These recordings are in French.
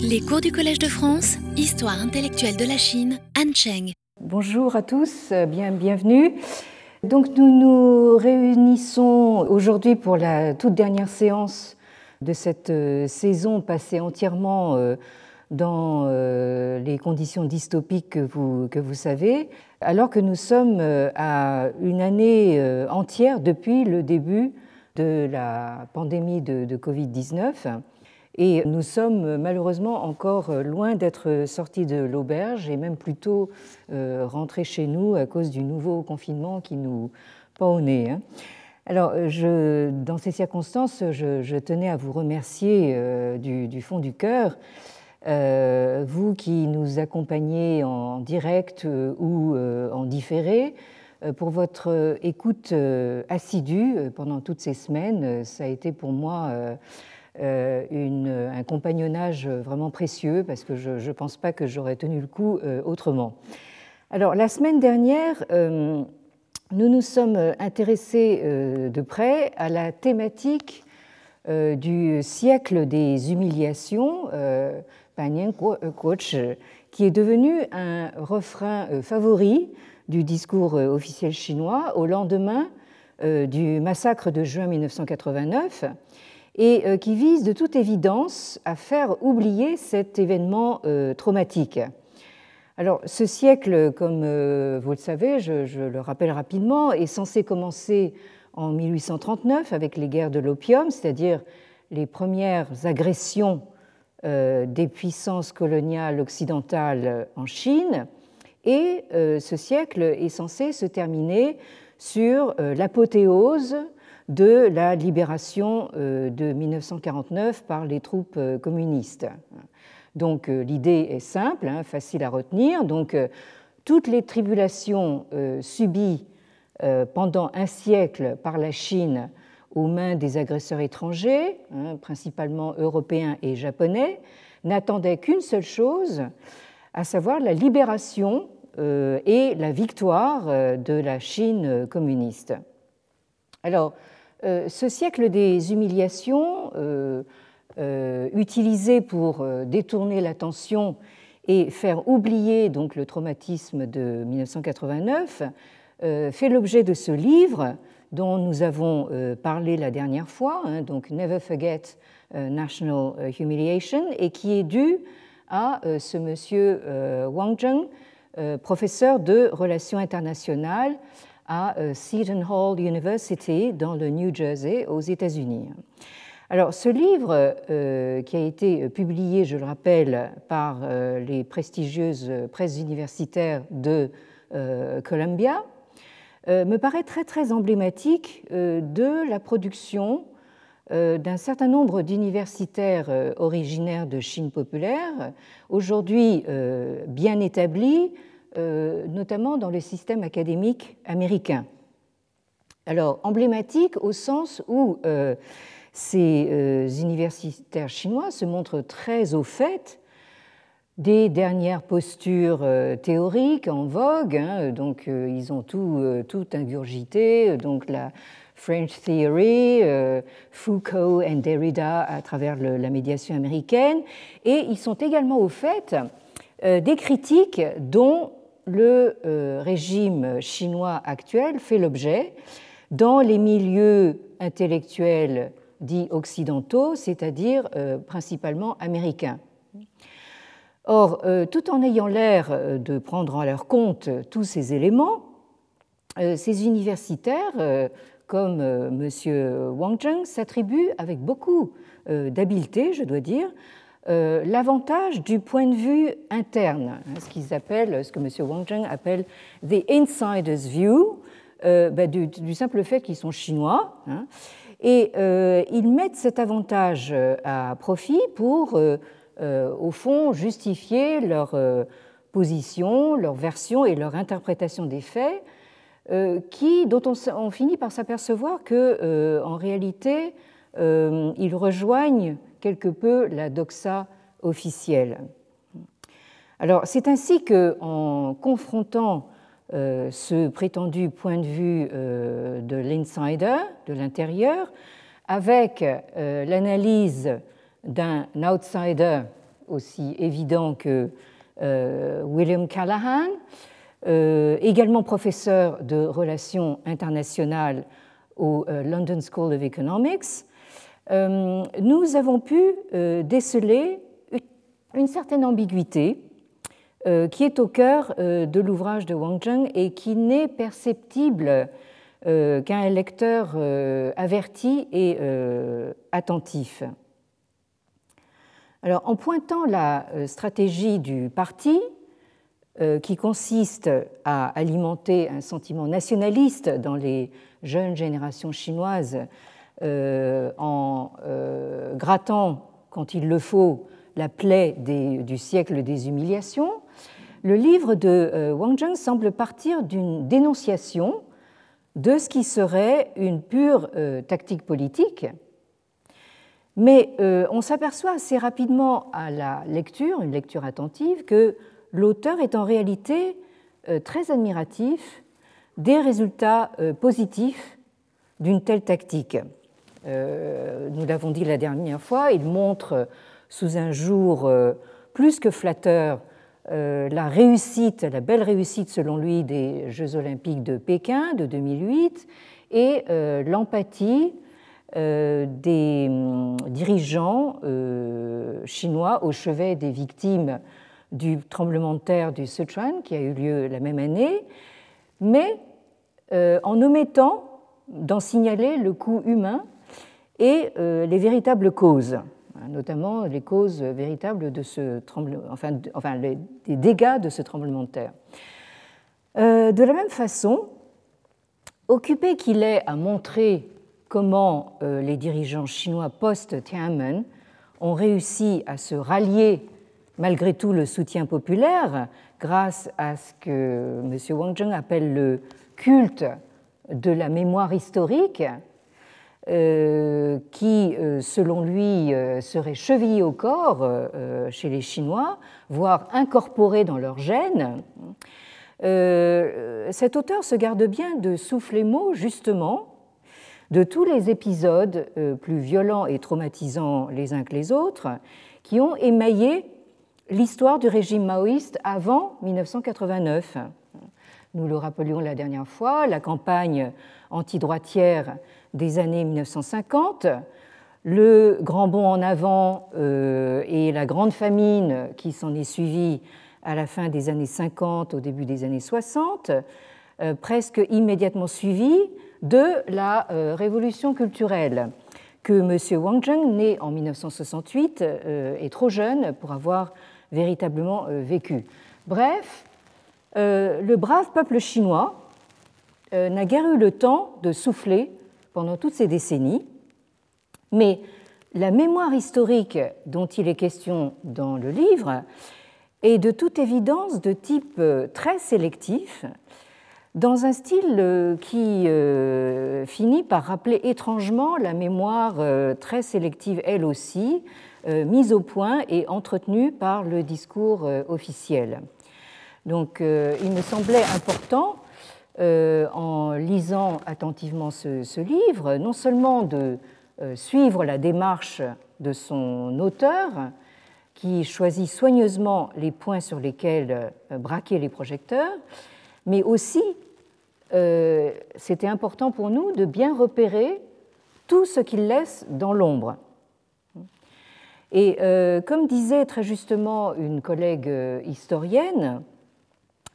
Les cours du Collège de France, Histoire intellectuelle de la Chine, Han Cheng. Bonjour à tous, bien, bienvenue. Donc nous nous réunissons aujourd'hui pour la toute dernière séance de cette euh, saison passée entièrement euh, dans euh, les conditions dystopiques que vous, que vous savez, alors que nous sommes à une année entière depuis le début de la pandémie de Covid-19. Et nous sommes malheureusement encore loin d'être sortis de l'auberge et même plutôt rentrés chez nous à cause du nouveau confinement qui nous pend au nez. Hein. Alors, dans ces circonstances, je, tenais à vous remercier du, fond du cœur, euh, vous qui nous accompagnez en direct ou en différé, pour votre écoute assidue pendant toutes ces semaines. Ça a été pour moi euh, un compagnonnage vraiment précieux parce que je ne pense pas que j'aurais tenu le coup euh, autrement. Alors, la semaine dernière, euh, nous nous sommes intéressés de près à la thématique du siècle des humiliations, qui est devenu un refrain favori du discours officiel chinois au lendemain du massacre de juin 1989 et euh, qui vise de toute évidence à faire oublier cet événement euh, traumatique. Alors, ce siècle, comme euh, vous le savez, je, le rappelle rapidement, est censé commencer en 1839 avec les guerres de l'opium, c'est-à-dire les premières agressions des puissances coloniales occidentales en Chine. Et ce siècle est censé se terminer sur l'apothéose de la libération euh, de 1949 par les troupes euh, communistes. Donc euh, l'idée est simple, hein, facile à retenir. Donc toutes les tribulations subies pendant un siècle par la Chine aux mains des agresseurs étrangers, hein, principalement européens et japonais, n'attendaient qu'une seule chose, à savoir la libération et la victoire de la Chine communiste. Alors, ce siècle des humiliations, euh, euh, utilisé pour détourner l'attention et faire oublier donc le traumatisme de 1989, fait l'objet de ce livre dont nous avons parlé la dernière fois, hein, donc Never Forget National Humiliation, et qui est dû à ce monsieur Wang Zheng, professeur de relations internationales à euh, Seton Hall University dans le New Jersey aux États-Unis. Alors, ce livre, euh, qui a été publié, je le rappelle, par euh, les prestigieuses presses universitaires de Columbia, me paraît très très emblématique de la production d'un certain nombre d'universitaires originaires de Chine populaire, aujourd'hui bien établis, euh, notamment dans le système académique américain. Alors, emblématique au sens où euh, ces euh, universitaires chinois se montrent très au fait des dernières postures théoriques en vogue. Hein. donc, ils ont tout, tout ingurgité. Donc, la French Theory, Foucault et Derrida à travers la médiation américaine. Et ils sont également au fait des critiques dont le euh, régime chinois actuel fait l'objet dans les milieux intellectuels dits occidentaux, c'est-à-dire euh, principalement américains. Or, euh, tout en ayant l'air de prendre à leur compte tous ces éléments, ces universitaires, comme M. Wang Zheng, s'attribuent avec beaucoup d'habileté, je dois dire, euh, l'avantage du point de vue interne, hein, ce qu'ils appellent, ce que M. Wang Zheng appelle the insider's view, euh, bah, du, simple fait qu'ils sont chinois. Hein, et euh, ils mettent cet avantage à profit pour, au fond, justifier leur position, leur version et leur interprétation des faits, qui, dont on, on finit par s'apercevoir que, en réalité, ils rejoignent quelque peu la doxa officielle. Alors, c'est ainsi que, en confrontant euh, ce prétendu point de vue euh, de l'insider, de l'intérieur, avec euh, l'analyse d'un outsider aussi évident que William Callahan, également professeur de relations internationales au London School of Economics, nous avons pu déceler une certaine ambiguïté euh, qui est au cœur euh, de l'ouvrage de Wang Zheng et qui n'est perceptible euh, qu'un lecteur averti et attentif. Alors, en pointant la stratégie du parti, qui consiste à alimenter un sentiment nationaliste dans les jeunes générations chinoises en grattant, quand il le faut, la plaie du siècle des humiliations, le livre de euh, Wang Zheng semble partir d'une dénonciation de ce qui serait une pure euh, tactique politique, mais euh, on s'aperçoit assez rapidement à la lecture, une lecture attentive, que l'auteur est en réalité très admiratif des résultats positifs d'une telle tactique. Nous l'avons dit la dernière fois, il montre sous un jour plus que flatteur euh, la réussite, la belle réussite selon lui des Jeux olympiques de Pékin de 2008 et euh, l'empathie euh, des hum, dirigeants chinois au chevet des victimes du tremblement de terre du Sichuan qui a eu lieu la même année, mais en omettant d'en signaler le coût humain et les véritables causes. Hein, notamment les causes véritables de ce tremblement, enfin, enfin les, dégâts de ce tremblement de terre. Euh, de la même façon, occupé qu'il est à montrer comment euh, les dirigeants chinois post-Tiananmen ont réussi à se rallier malgré tout le soutien populaire grâce à ce que M. Wang Zheng appelle le culte de la mémoire historique, euh, qui, euh, selon lui, euh, serait chevillé au corps chez les Chinois, voire incorporé dans leur gène, cet auteur se garde bien de souffler mot, justement, de tous les épisodes plus violents et traumatisants les uns que les autres qui ont émaillé l'histoire du régime maoïste avant 1989. Nous le rappelions la dernière fois, la campagne antidroitière des années 1950, le grand bond en avant euh, et la grande famine qui s'en est suivie à la fin des années 50, au début des années 60, euh, presque immédiatement suivi de la euh, révolution culturelle que M. Wang Zheng, né en 1968, est trop jeune pour avoir véritablement vécu. Bref, le brave peuple chinois n'a guère eu le temps de souffler pendant toutes ces décennies, mais la mémoire historique dont il est question dans le livre est de toute évidence de type euh, très sélectif, dans un style euh, qui euh, finit par rappeler étrangement la mémoire très sélective, elle aussi, mise au point et entretenue par le discours officiel. Donc il me semblait important euh, en lisant attentivement ce, livre, non seulement de euh, suivre la démarche de son auteur, qui choisit soigneusement les points sur lesquels euh, braquer les projecteurs, mais aussi, c'était important pour nous de bien repérer tout ce qu'il laisse dans l'ombre. Et comme disait très justement une collègue historienne,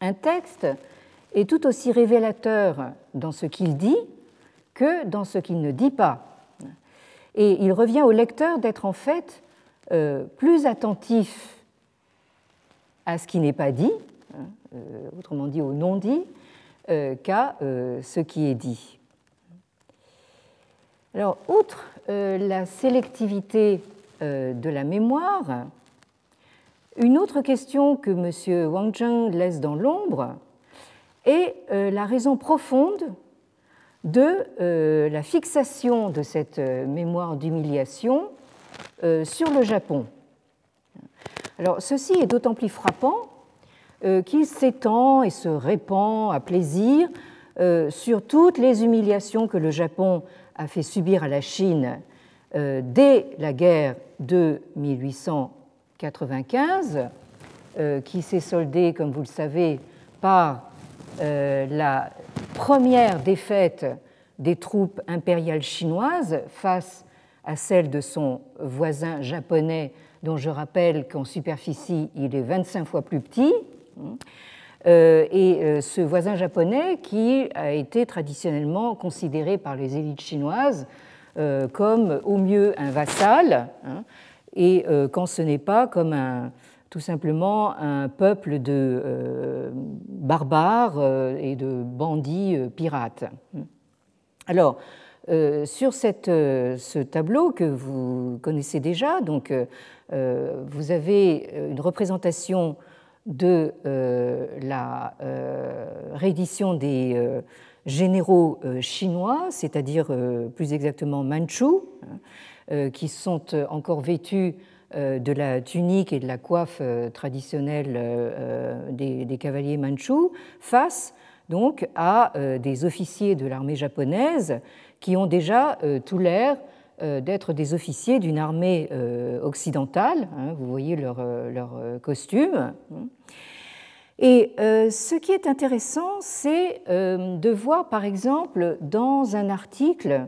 un texte est tout aussi révélateur dans ce qu'il dit que dans ce qu'il ne dit pas. Et il revient au lecteur d'être en fait euh, plus attentif à ce qui n'est pas dit, hein, euh, autrement dit au non dit, euh, qu'à ce qui est dit. Alors, outre la sélectivité de la mémoire, une autre question que M. Wang Zheng laisse dans l'ombre, et euh, la raison profonde de euh, la fixation de cette euh, mémoire d'humiliation sur le Japon. Alors, ceci est d'autant plus frappant qu'il s'étend et se répand à plaisir sur toutes les humiliations que le Japon a fait subir à la Chine dès la guerre de 1814 1995, qui s'est soldée, comme vous le savez, par la première défaite des troupes impériales chinoises face à celle de son voisin japonais, dont je rappelle qu'en superficie, il est 25 fois plus petit. Euh, et euh, ce voisin japonais qui a été traditionnellement considéré par les élites chinoises euh, comme au mieux un vassal, hein, et quand ce n'est pas comme un, tout simplement un peuple de barbares et de bandits pirates. Alors, sur ce tableau que vous connaissez déjà, donc, vous avez une représentation de euh, la euh, réédition des euh, généraux chinois, c'est-à-dire plus exactement manchus, hein, qui sont encore vêtus de la tunique et de la coiffe traditionnelle des, cavaliers manchus, face donc à des officiers de l'armée japonaise qui ont déjà tout l'air d'être des officiers d'une armée occidentale. Hein, vous voyez leur, leur costume. Et euh, ce qui est intéressant, c'est euh, de voir, par exemple, dans un article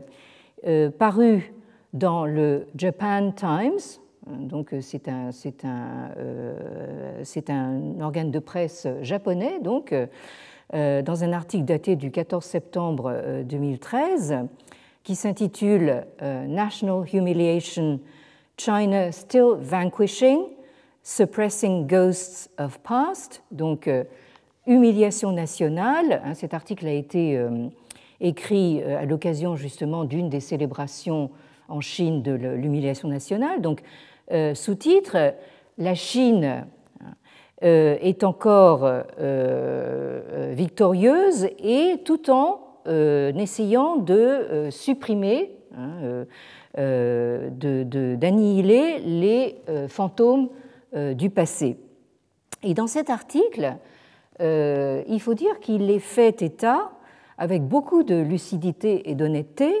euh, paru dans le Japan Times, donc c'est un, un, un, organe de presse japonais, donc dans un article daté du 14 septembre 2013, qui s'intitule National Humiliation, China Still Vanquishing Suppressing Ghosts of Past, donc euh, humiliation nationale. Hein, cet article a été euh, écrit euh, à l'occasion justement d'une des célébrations en Chine de l'humiliation nationale. Donc, sous-titre La Chine est encore victorieuse et tout en essayant de supprimer, hein, d'annihiler les fantômes euh, du passé. Et dans cet article, euh, il faut dire qu'il est fait état, avec beaucoup de lucidité et d'honnêteté,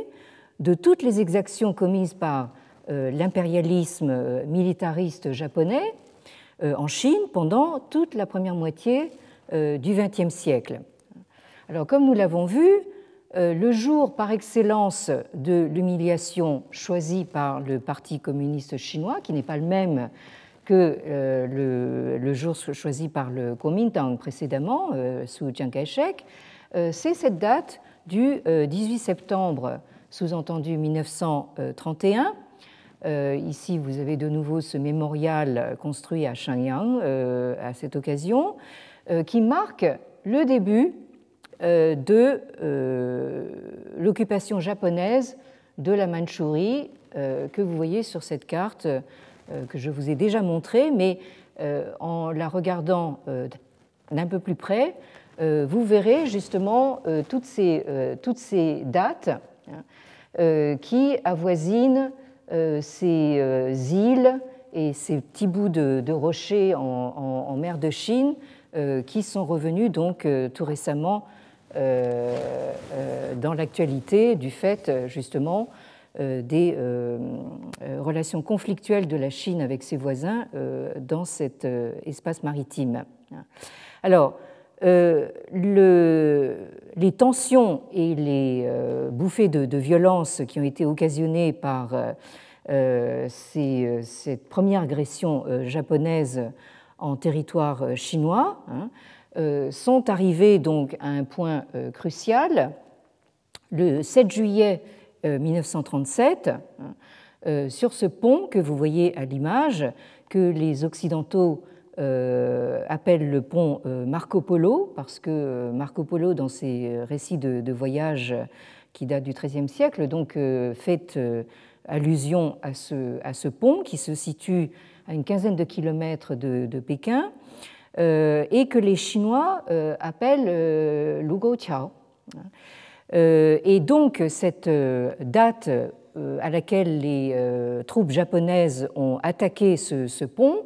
de toutes les exactions commises par euh, l'impérialisme militariste japonais en Chine pendant toute la première moitié du XXe siècle. Alors, comme nous l'avons vu, le jour par excellence de l'humiliation choisi par le Parti communiste chinois, qui n'est pas le même que euh, le, jour choisi par le Kuomintang précédemment, euh, sous Chiang Kai-shek, euh, c'est cette date du 18 septembre, sous-entendu 1931. Ici, vous avez de nouveau ce mémorial construit à Shenyang à cette occasion, qui marque le début de l'occupation japonaise de la Mandchourie que vous voyez sur cette carte euh, que je vous ai déjà montré, mais euh, en la regardant euh, d'un peu plus près, vous verrez justement toutes ces, toutes ces dates hein, qui avoisinent ces îles et ces petits bouts de, rochers en, mer de Chine qui sont revenus donc tout récemment dans l'actualité du fait justement euh, des euh, euh, relations conflictuelles de la Chine avec ses voisins dans cet espace maritime. Alors, le, les tensions et les bouffées de, violence qui ont été occasionnées par ces, cette première agression japonaise en territoire chinois hein, sont arrivées donc à un point crucial. Le 7 juillet 1937 euh, euh, sur ce pont que vous voyez à l'image, que les Occidentaux euh, appellent le pont Marco Polo, parce que Marco Polo, dans ses récits de, voyage qui datent du XIIIe siècle, donc fait allusion à ce, à ce, pont qui se situe à une quinzaine de kilomètres de, Pékin et que les Chinois appellent Lugo Chao. Euh, et donc cette euh, date euh, à laquelle les troupes japonaises ont attaqué ce, pont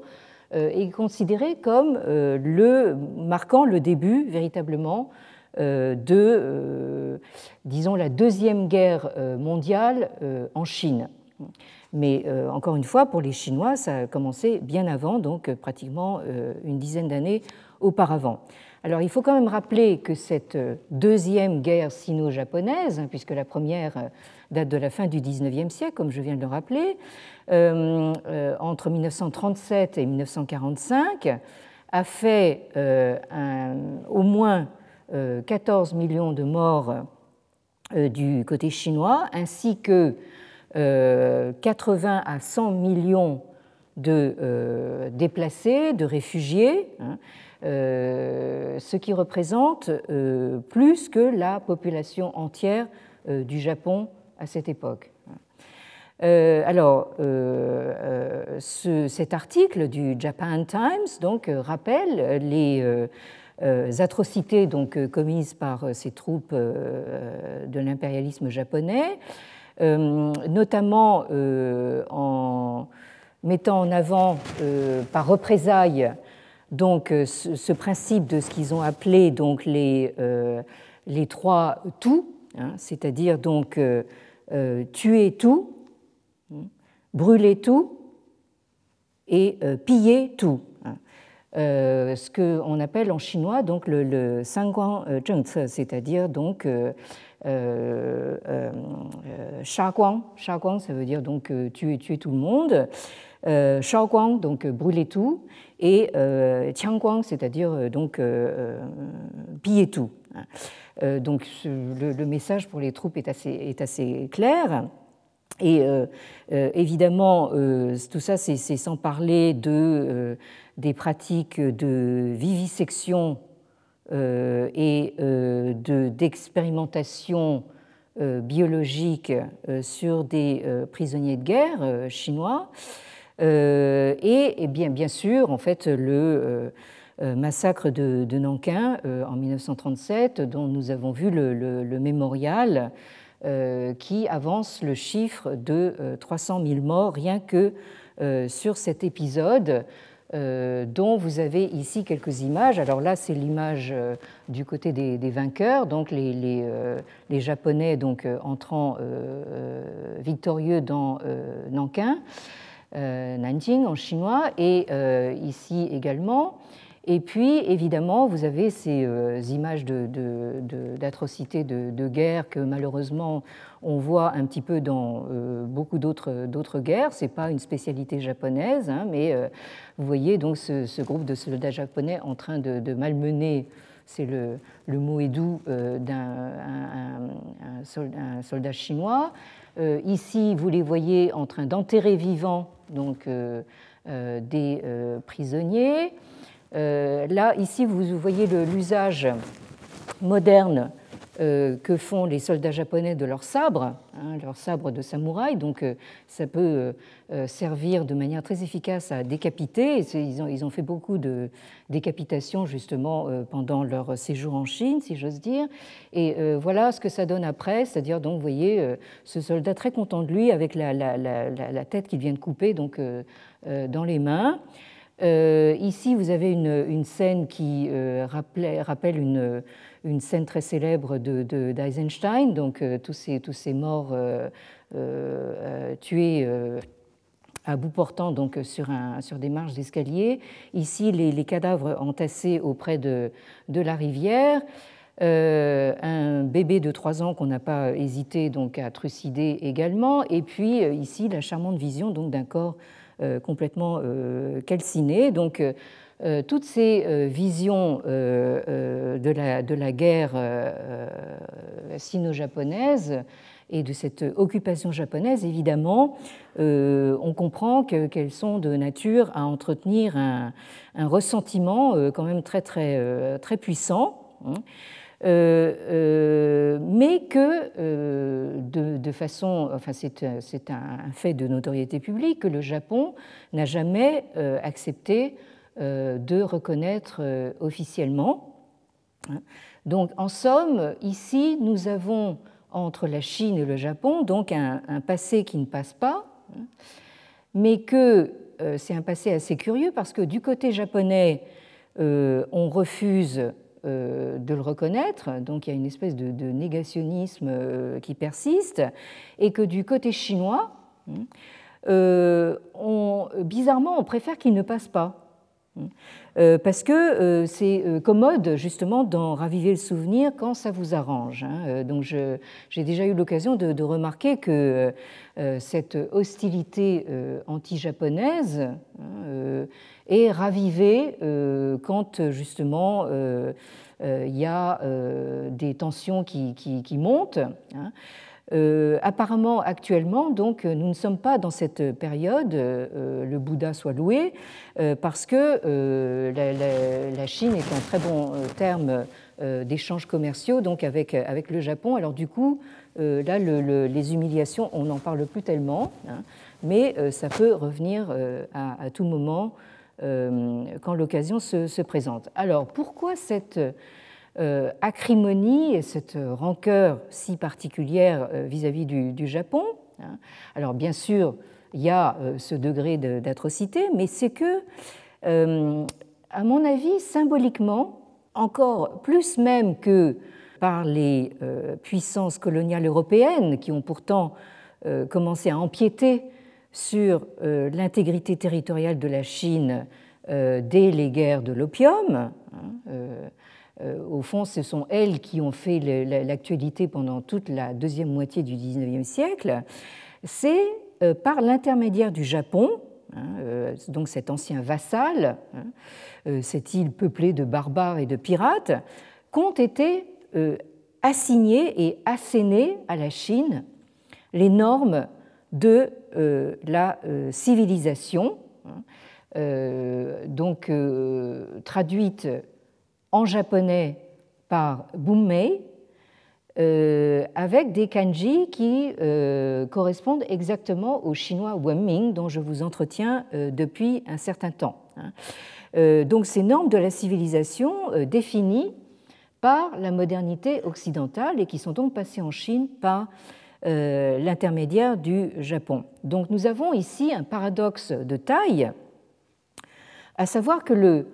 est considérée comme le marquant le début véritablement de, disons, la deuxième guerre mondiale en Chine. Mais encore une fois, pour les Chinois, ça a commencé bien avant, donc pratiquement une dizaine d'années auparavant. Alors il faut quand même rappeler que cette deuxième guerre sino-japonaise, hein, puisque la première date de la fin du XIXe siècle, comme je viens de le rappeler, euh, euh, entre 1937 et 1945, a fait euh, au moins 14 millions de morts du côté chinois, ainsi que 80 à 100 millions de déplacés, de réfugiés, hein, ce qui représente plus que la population entière du Japon à cette époque. Euh, alors, euh, euh, cet article du Japan Times donc, rappelle les atrocités donc, commises par ces troupes de l'impérialisme japonais, notamment en mettant en avant par représailles donc, ce, principe de ce qu'ils ont appelé donc, les, les trois tout, hein, c'est-à-dire donc euh, tuer tout, hein, brûler tout et euh, piller tout. Hein. Euh, ce qu'on appelle en chinois donc le, le Sanguang Zhengce, c'est-à-dire donc euh, euh, Shaguang. Shaguang, ça veut dire donc tuer, tuer tout le monde. Euh, Shaoguang, donc brûler tout, et euh, Qiangguang, c'est-à-dire donc piller tout. Hein. Euh, donc le, message pour les troupes est assez, clair. Et euh, euh, évidemment, tout ça, c'est sans parler de, des pratiques de vivisection et d'expérimentation biologique sur des prisonniers de guerre chinois. Et, bien, bien sûr, en fait, le euh, massacre de, Nankin euh, en 1937, dont nous avons vu le, mémorial euh, qui avance le chiffre de 300 000 morts rien que sur cet épisode. dont vous avez ici quelques images. Alors là, c'est l'image du côté des, vainqueurs, donc les, les, Japonais donc, entrant victorieux dans Nankin, Nanjing en chinois, et ici également et puis, évidemment, vous avez ces euh, images d'atrocités de, de, guerre que malheureusement on voit un petit peu dans euh, beaucoup d'autres guerres. Ce n'est pas une spécialité japonaise, hein, mais euh, vous voyez donc ce, groupe de soldats japonais en train de, malmener, c'est le, le mot doux d'un soldat, chinois. ici, vous les voyez en train d'enterrer vivants donc, des prisonniers. Euh, là, ici, vous voyez l'usage moderne euh, que font les soldats japonais de leurs sabres, hein, leurs sabres de samouraï. Donc, euh, ça peut servir de manière très efficace à décapiter. Ils ont, ils ont fait beaucoup de décapitations justement pendant leur séjour en Chine, si j'ose dire. Et voilà ce que ça donne après, c'est-à-dire donc, vous voyez, ce soldat très content de lui avec la, la, la, tête qu'il vient de couper donc dans les mains. Euh, ici, vous avez une, scène qui euh, rappelle une, une, scène très célèbre d'Eisenstein, de, donc euh, tous, ces, tous ces morts tués à bout portant donc sur, un, sur des marches d'escalier. Ici, les, cadavres entassés auprès de, de la rivière. un bébé de 3 ans qu'on n'a pas hésité donc à trucider également, et puis ici la charmante vision donc d'un corps euh, complètement euh, calciné. Donc, euh, toutes ces visions de la, de, la, guerre sino-japonaise et de cette occupation japonaise, évidemment, on comprend qu'elles sont de nature à entretenir un, ressentiment quand même très, très, très puissant. Hein. Euh, euh, mais que euh, de, façon, enfin c'est un fait de notoriété publique, que le Japon n'a jamais accepté de reconnaître officiellement. Hein. Donc en somme, ici, nous avons entre la Chine et le Japon donc un, passé qui ne passe pas, mais que c'est un passé assez curieux parce que du côté japonais, on refuse euh, de le reconnaître, donc il y a une espèce de, négationnisme euh, qui persiste, et que du côté chinois, bizarrement, on préfère qu'il ne passe pas. Euh, parce que euh, c'est euh, commode justement d'en raviver le souvenir quand ça vous arrange. Hein. Donc j'ai déjà eu l'occasion de, remarquer que cette hostilité anti-japonaise hein, est ravivée quand justement il y a des tensions qui, qui montent. Euh, apparemment, actuellement, donc, nous ne sommes pas dans cette période, euh, le Bouddha soit loué, euh, parce que la, Chine est en très bon terme d'échanges commerciaux donc avec, avec le Japon. Alors du coup, là, les humiliations, on n'en parle plus tellement, hein, mais ça peut revenir à, tout moment quand l'occasion se, se, présente. Alors pourquoi cette acrimonie et cette rancœur si particulière euh, vis-à-vis du, Japon. Hein. Alors bien sûr, il y a euh, ce degré d'atrocité, mais c'est que, à mon avis, symboliquement, encore plus même que par les puissances coloniales européennes qui ont pourtant commencé à empiéter sur l'intégrité territoriale de la Chine dès les guerres de l'opium. Hein, euh, au fond, ce sont elles qui ont fait l'actualité pendant toute la deuxième moitié du XIXe siècle, c'est euh, par l'intermédiaire du Japon, hein, euh, donc cet ancien vassal, hein, cette île peuplée de barbares et de pirates, qu'ont été assignés et assénés à la Chine les normes de la civilisation, hein, donc traduites en japonais par Bummei, euh, avec des kanji qui euh, correspondent exactement au chinois Wenming dont je vous entretiens euh, depuis un certain temps. Hein. donc ces normes de la civilisation définies par la modernité occidentale et qui sont donc passées en Chine par l'intermédiaire du Japon. Donc nous avons ici un paradoxe de taille, à savoir que le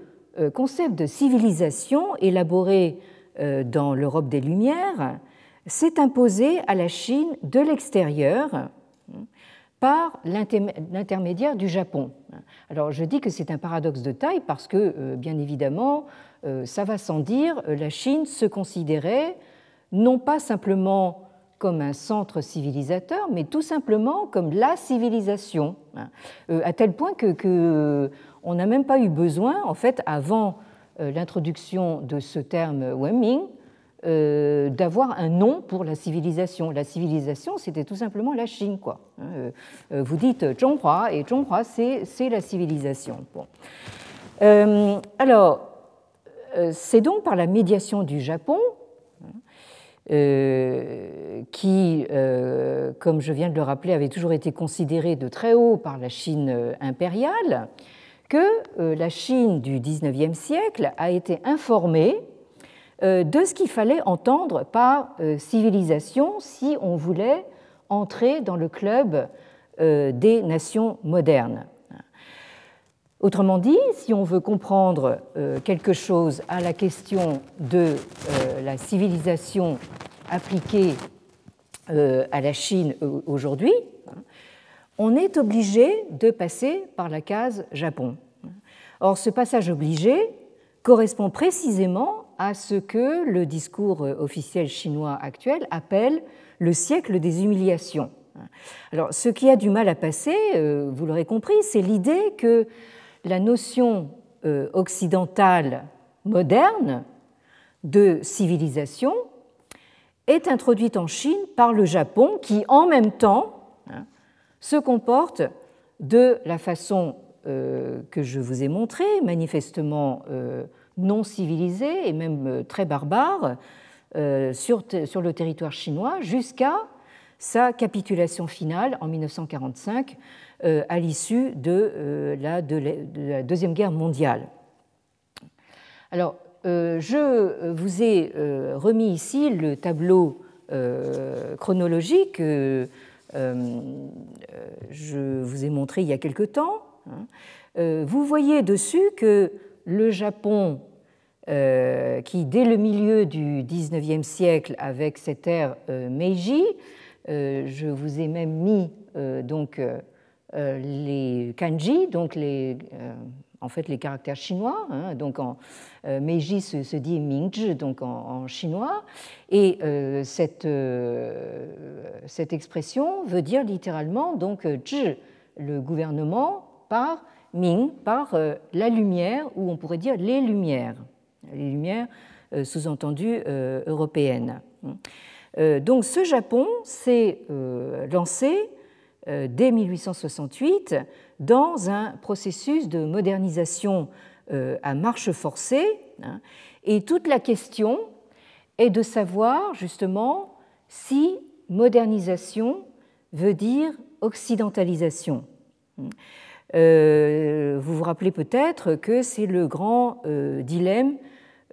concept de civilisation élaboré euh, dans l'Europe des Lumières s'est imposé à la Chine de l'extérieur hein, par l'intermédiaire du Japon. Alors je dis que c'est un paradoxe de taille parce que, euh, bien évidemment, ça va sans dire, la Chine se considérait non pas simplement comme un centre civilisateur, mais tout simplement comme la civilisation, hein. à tel point que, que on n'a même pas eu besoin, en fait, avant euh, l'introduction de ce terme Wenming, euh, d'avoir un nom pour la civilisation. La civilisation, c'était tout simplement la Chine. Quoi. Hein, euh, vous dites Zhonghua, et Zhonghua, c'est la civilisation. alors, c'est donc par la médiation du Japon, hein, qui, comme je viens de le rappeler, avait toujours été considéré de très haut par la Chine impériale, que euh, la Chine du XIXe siècle a été informée euh, de ce qu'il fallait entendre par euh, civilisation si on voulait entrer dans le club des nations modernes. Autrement dit, si on veut comprendre quelque chose à la question de la civilisation appliquée à la Chine aujourd'hui, on est obligé de passer par la case Japon. Or, ce passage obligé correspond précisément à ce que le discours officiel chinois actuel appelle le siècle des humiliations. Alors, ce qui a du mal à passer, euh, vous l'aurez compris, c'est l'idée que la notion euh, occidentale moderne de civilisation est introduite en Chine par le Japon qui, en même temps, se comporte de la façon euh, que je vous ai montrée, manifestement euh, non civilisée et même euh, très barbare, sur, le territoire chinois jusqu'à sa capitulation finale en 1945 à l'issue de, la, de, la, Deuxième Guerre mondiale. Alors, je vous ai remis ici le tableau chronologique je vous ai montré il y a quelque temps. Hein. Euh, vous voyez dessus que le Japon, euh, qui dès le milieu du XIXe siècle, avec cette ère Meiji, je vous ai même mis donc les kanji, donc les, en fait les caractères chinois. Hein, donc en Meiji se, dit Mingzhi, donc en, chinois, et cette, cette expression veut dire littéralement donc zhi, le gouvernement par Ming, par la lumière, ou on pourrait dire les lumières, les lumières sous-entendues européennes. Euh, donc ce Japon s'est euh, lancé euh, dès 1868 dans un processus de modernisation à marche forcée. Hein, et toute la question est de savoir justement si modernisation veut dire occidentalisation. vous vous rappelez peut-être que c'est le grand dilemme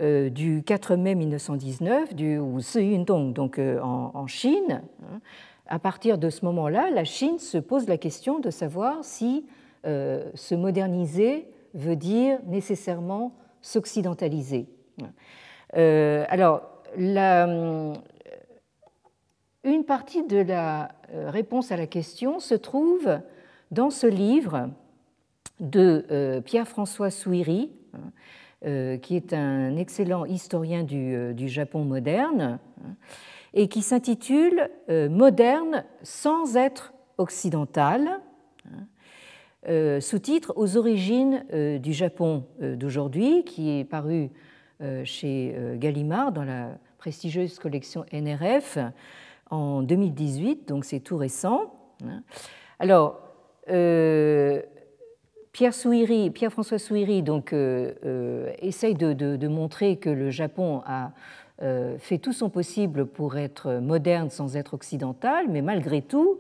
euh, du 4 mai 1919, du Yundong, donc euh, en, Chine. Hein. À partir de ce moment-là, la Chine se pose la question de savoir si euh, se moderniser veut dire nécessairement s'occidentaliser. alors, une partie de la réponse à la question se trouve dans ce livre de Pierre-François Souiri, euh, qui est un excellent historien du, euh, Japon moderne, et qui s'intitule euh, Moderne sans être occidental, hein, sous-titre Aux origines du Japon d'aujourd'hui, qui est paru chez Gallimard dans la prestigieuse collection NRF en 2018, donc c'est tout récent. Hein. Alors, Pierre, Souiri, Pierre François Souiri donc, euh, euh, essaye de, montrer que le Japon a euh, fait tout son possible pour être moderne sans être occidental, mais malgré tout,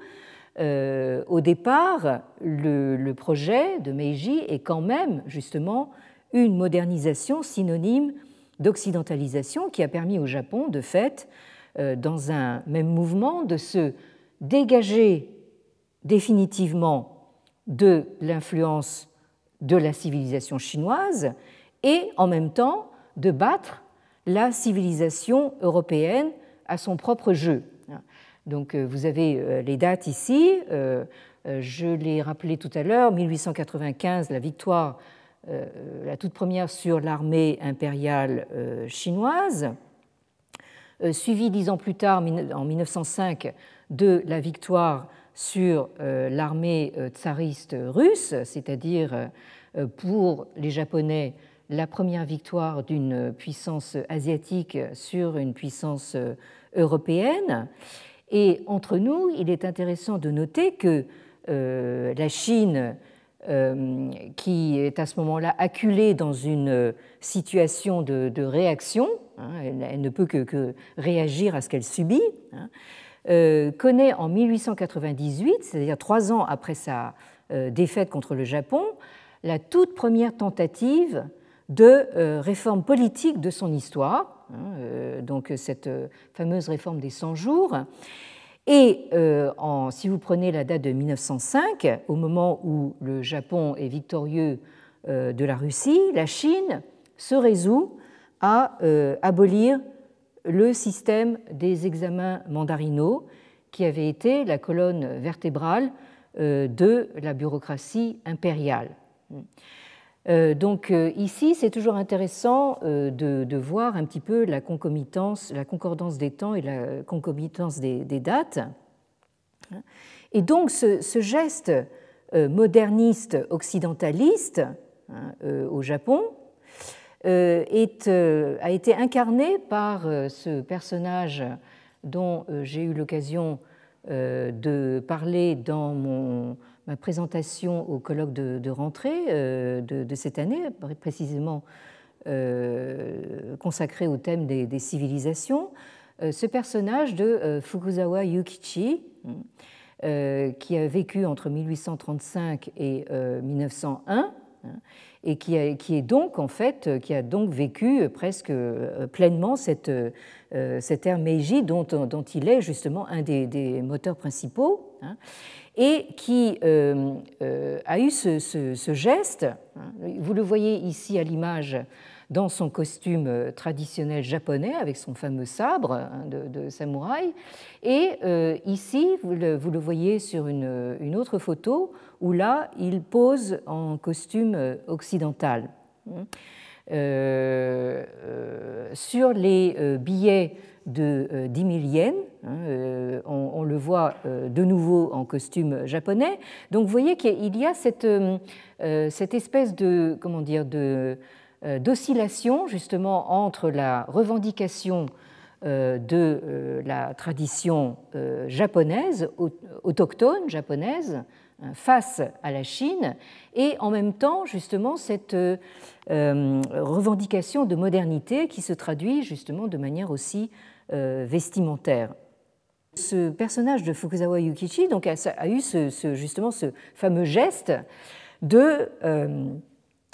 au départ, le, projet de Meiji est quand même justement une modernisation synonyme d'occidentalisation qui a permis au Japon, de fait, dans un même mouvement, de se dégager définitivement de l'influence de la civilisation chinoise et en même temps de battre la civilisation européenne à son propre jeu. Donc euh, vous avez euh, les dates ici, euh, je l'ai rappelé tout à l'heure, 1895, la victoire, la toute première sur l'armée impériale chinoise, suivie dix ans plus tard, en 1905, de la victoire sur l'armée tsariste russe, c'est-à-dire pour les Japonais la première victoire d'une puissance asiatique sur une puissance européenne. Et entre nous, il est intéressant de noter que la Chine, qui est à ce moment-là acculée dans une situation de, réaction, hein, elle, ne peut que, réagir à ce qu'elle subit, hein, euh, connaît en 1898, c'est-à-dire trois ans après sa euh, défaite contre le Japon, la toute première tentative de euh, réforme politique de son histoire, hein, donc cette fameuse réforme des 100 jours. Et si vous prenez la date de 1905, au moment où le Japon est victorieux de la Russie, la Chine se résout à abolir le système des examens mandarinaux, qui avait été la colonne vertébrale euh, de la bureaucratie impériale. Euh, donc euh, ici, c'est toujours intéressant de, voir un petit peu la concordance des temps et la concomitance des, dates. Et donc ce, geste moderniste occidentaliste hein, au Japon euh, euh, a été incarné par euh, ce personnage dont j'ai eu l'occasion de parler dans mon, ma présentation au colloque de, rentrée de, cette année, précisément consacré au thème des, civilisations, ce personnage de Fukuzawa Yukichi, qui a vécu entre 1835 et 1901 et qui, est donc en fait qui a donc vécu presque euh, pleinement cette, euh, cette ère Meiji dont, dont il est justement un des, moteurs principaux. hein, et qui a eu ce, geste. Hein. Vous le voyez ici à l'image dans son costume euh, traditionnel japonais avec son fameux sabre hein, de, samouraï. Et euh, ici, vous le, voyez sur une, autre photo où là, il pose en costume euh, occidental. sur les billets de 10 000 yens. Hein, on, le voit de nouveau en costume japonais. Donc vous voyez qu'il y a cette, cette espèce de, comment dire, de, euh, d'oscillation justement entre la revendication euh, de euh, la tradition japonaise, autochtone japonaise, hein, face à la Chine, et en même temps justement cette revendication de modernité qui se traduit justement de manière aussi vestimentaire. Ce personnage de Fukuzawa Yukichi donc, a, eu ce, justement ce fameux geste de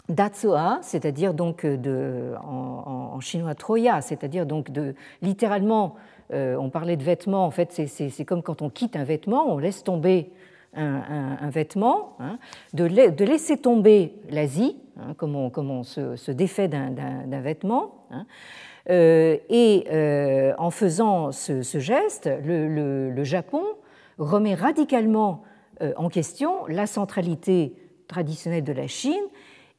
Datsuha, c'est-à-dire donc de, en, chinois Troya, c'est-à-dire donc de littéralement, euh, on parlait de vêtements, en fait c'est comme quand on quitte un vêtement, on laisse tomber un, vêtement, hein, de, laisser tomber l'Asie, hein, comme, on, se, défait d'un vêtement. Hein. Euh, et euh, en faisant ce, geste, le, Japon remet radicalement en question la centralité traditionnelle de la Chine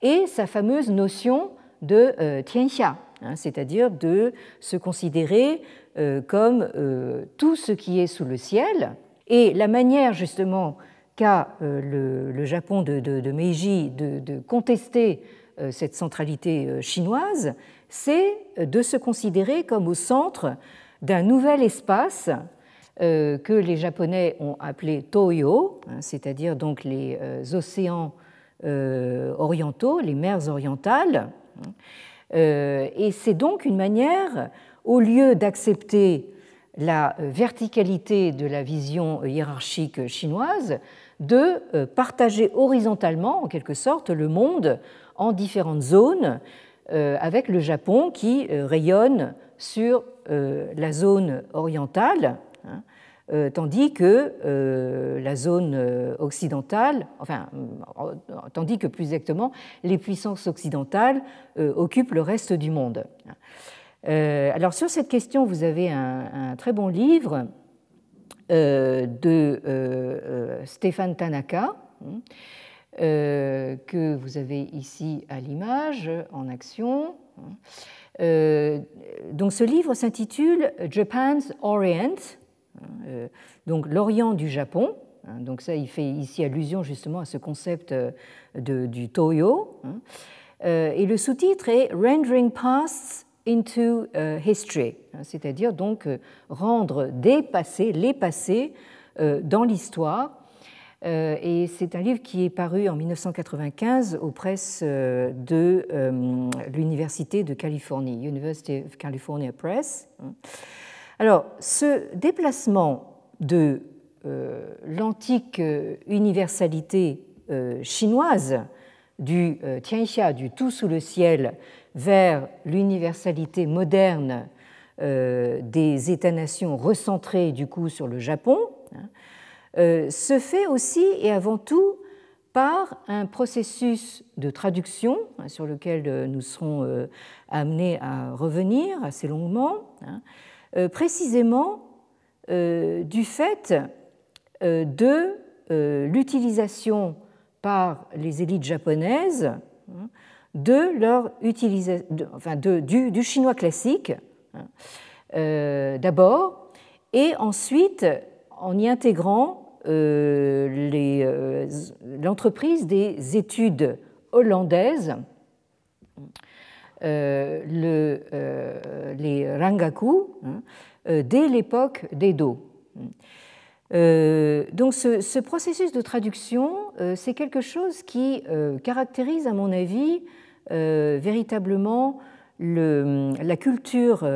et sa fameuse notion de euh, tianxia, hein, c'est-à-dire de se considérer euh, comme euh, tout ce qui est sous le ciel. Et la manière justement qu'a le, Japon de, Meiji de, contester cette centralité chinoise, c'est de se considérer comme au centre d'un nouvel espace que les Japonais ont appelé Toyo, hein, c'est-à-dire donc les océans euh, orientaux, les mers orientales. Euh, et c'est donc une manière, au lieu d'accepter la verticalité de la vision hiérarchique chinoise, de partager horizontalement, en quelque sorte, le monde en différentes zones, euh, avec le Japon qui rayonne sur la zone orientale, hein, euh, tandis que euh, la zone euh, occidentale, enfin, tandis que plus exactement, les puissances occidentales occupent le reste du monde. alors sur cette question, vous avez un, très bon livre de Stéphane Tanaka, hein, que vous avez ici à l'image, en action. Hein. donc ce livre s'intitule Japan's Orient, euh, donc l'Orient du Japon. Hein, donc ça, il fait ici allusion justement à ce concept euh, de, du Toyo. Hein. Euh, et le sous-titre est Rendering Pasts into History, hein, c'est-à-dire donc rendre des passés, les passés dans l'histoire. Et c'est un livre qui est paru en 1995 aux presses de l'Université de Californie, University of California Press. Alors, ce déplacement de euh, l'antique euh, universalité euh, chinoise du Tianxia, du tout sous le ciel, vers l'universalité moderne des États-nations recentrés du coup sur le Japon, hein, se fait aussi et avant tout par un processus de traduction hein, sur lequel nous serons amenés à revenir assez longuement. Hein, euh, précisément euh, du fait euh, de l'utilisation par les élites japonaises hein, de leur utilisation, enfin du, du, chinois classique d'abord, et ensuite en y intégrant l'entreprise des études hollandaises euh, le, euh, les rangaku hein, euh, dès l'époque d'Edo. donc ce, processus de traduction, c'est quelque chose qui caractérise, à mon avis, véritablement le, la culture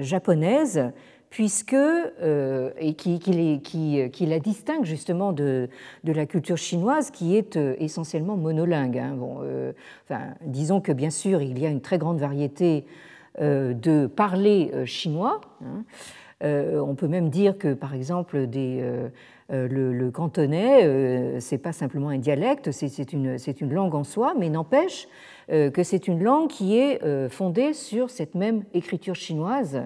japonaise puisque, euh, et qui, qui, la distingue justement de, de, la culture chinoise qui est euh, essentiellement monolingue. Hein. Bon, euh, enfin, disons que bien sûr il y a une très grande variété de parler chinois, hein. on peut même dire que, par exemple, des, le, le, cantonais, c'est pas simplement un dialecte, c'est une, une, langue en soi, mais n'empêche que c'est une langue qui est fondée sur cette même écriture chinoise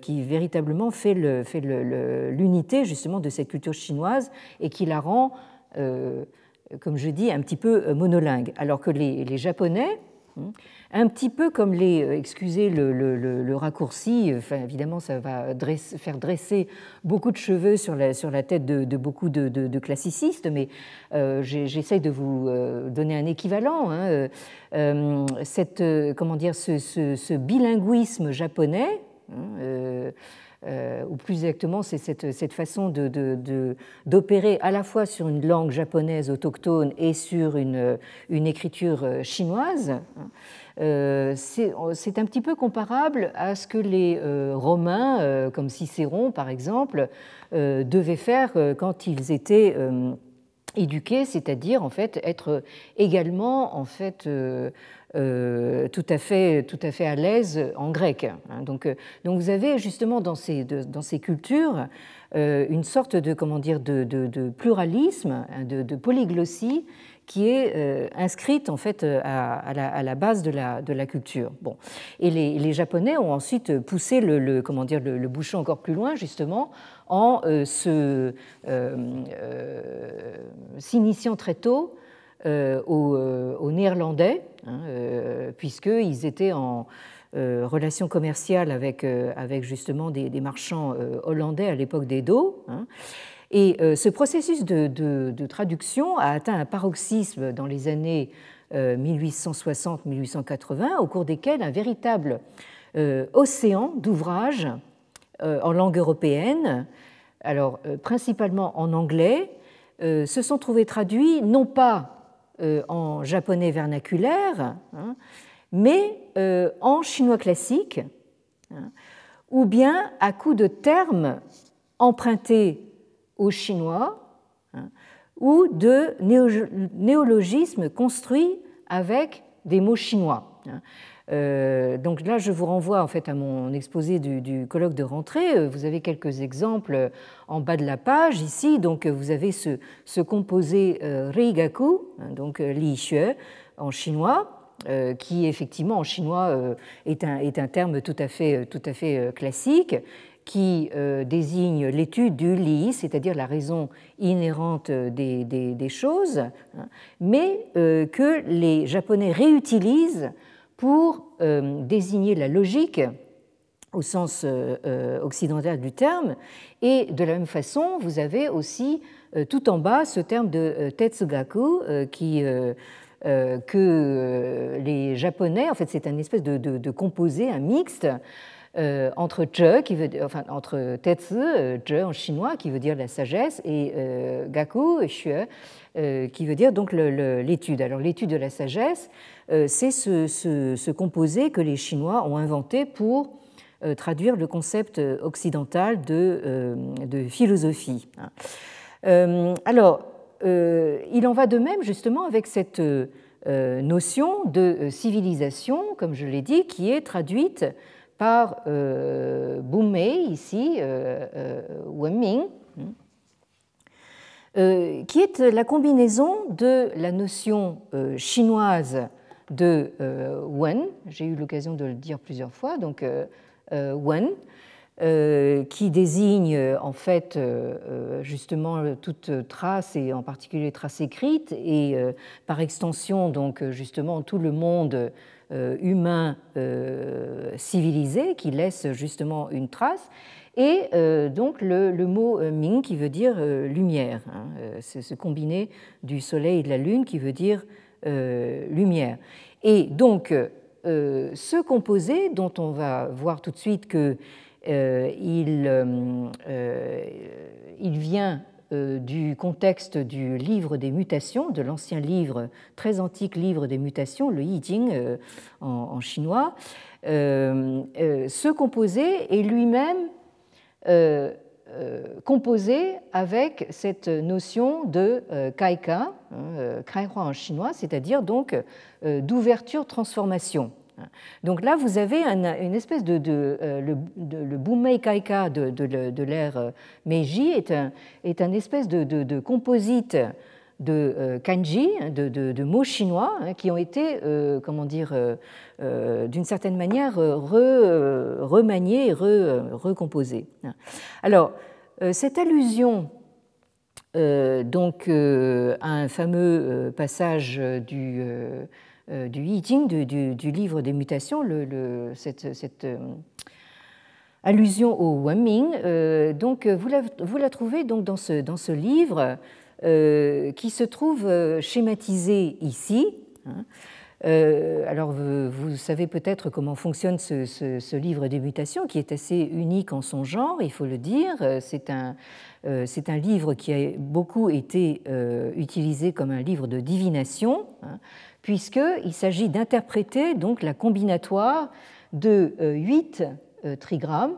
qui véritablement fait l'unité justement de cette culture chinoise et qui la rend comme je dis, un petit peu euh, monolingue, alors que les, Japonais, hein, un petit peu comme les, euh, excusez le, raccourci, enfin, évidemment ça va faire dresser beaucoup de cheveux sur la, sur la tête de, beaucoup de, classicistes, mais euh, j'essaye de vous donner un équivalent. Hein, cette, comment dire, ce, bilinguisme japonais, hein, euh, ou plus exactement, c'est cette, façon d'opérer à la fois sur une langue japonaise autochtone et sur une, une écriture euh, chinoise. Euh, c'est un petit peu comparable à ce que les Romains, comme Cicéron par exemple, devaient faire quand ils étaient éduqués, c'est-à-dire en fait être également en fait euh, tout, à fait, tout à fait à l'aise en grec. Hein. Donc, euh, donc vous avez justement dans ces, dans ces cultures euh, une sorte de, comment dire, de, de, pluralisme, hein, de, polyglossie qui est inscrite en fait à, la, à, la, base de la, de la culture. Bon. Et les, Japonais ont ensuite poussé le, le comment dire, le, bouchon encore plus loin justement en se, s'initiant très tôt euh, euh, aux, Néerlandais, hein, euh, puisqu'ils étaient en relation commerciale avec, avec justement des, marchands hollandais à l'époque des dos. Hein. Et ce processus de, traduction a atteint un paroxysme dans les années 1860-1880, au cours desquels un véritable océan d'ouvrages en langue européenne, alors principalement en anglais, se sont trouvés traduits non pas en japonais vernaculaire, hein, mais euh, en chinois classique, hein, ou bien à coup de termes empruntés au chinois, hein, ou de néologismes construits avec des mots chinois. Euh, donc là, je vous renvoie en fait à mon exposé du, colloque de rentrée. Euh, vous avez quelques exemples en bas de la page ici. Donc euh, vous avez ce, composé Reigaku, hein, donc Li Xue en chinois. qui effectivement en chinois est un, est un terme tout à fait, tout à fait classique, qui désigne l'étude du li, c'est-à-dire la raison inhérente des choses, hein, mais que les Japonais réutilisent pour euh, désigner la logique au sens euh, euh, occidental du terme. Et de la même façon, vous avez aussi tout en bas ce terme de tetsugaku qui, que les Japonais, en fait c'est un espèce de, composé, un mixte entre je, qui veut, enfin entre tetsu, je en chinois, qui veut dire la sagesse, et gaku, xue, qui veut dire donc l'étude. Alors l'étude de la sagesse, c'est ce, composé que les Chinois ont inventé pour euh, traduire le concept occidental de, euh, philosophie. Alors, il en va de même justement avec cette notion de civilisation, comme je l'ai dit, qui est traduite par euh, ici, euh, Wenming, qui est la combinaison de la notion chinoise de euh, Wen, j'ai eu l'occasion de le dire plusieurs fois, donc euh, euh, Wen, qui désigne en fait justement toute trace et en particulier trace écrite et par extension donc justement tout le monde humain civilisé qui laisse justement une trace. Et donc le, mot Ming qui veut dire lumière, hein, c'est ce combiné du soleil et de la lune qui veut dire lumière. Et donc, euh, ce composé, dont on va voir tout de suite qu'il euh, il vient du contexte du livre des mutations, de l'ancien livre, très antique livre des mutations, le Yi Jing en, chinois. ce composé est lui-même euh, composé avec cette notion de euh, kaika, hein, euh, kaihua en chinois, c'est-à-dire donc d'ouverture-transformation. Donc là, vous avez une espèce de, le, Bumei Kaika de l'ère Meiji est un, est un espèce de, composite de kanji, hein, de, mots chinois, hein, qui ont été, comment dire, d'une certaine manière remaniés recomposés. Alors, cette allusion euh, donc euh, un fameux euh, passage du, du I Ching, du, livre des mutations, cette, allusion au Wenming. donc vous la, vous la, trouvez donc dans ce, dans ce livre qui se trouve schématisé ici. Hein. alors, vous, savez peut-être comment fonctionne ce, livre des mutations, qui est assez unique en son genre, il faut le dire. C'est un, euh, c'est un livre qui a beaucoup été euh, utilisé comme un livre de divination, hein, puisqu'il s'agit d'interpréter donc la combinatoire de euh, huit trigrammes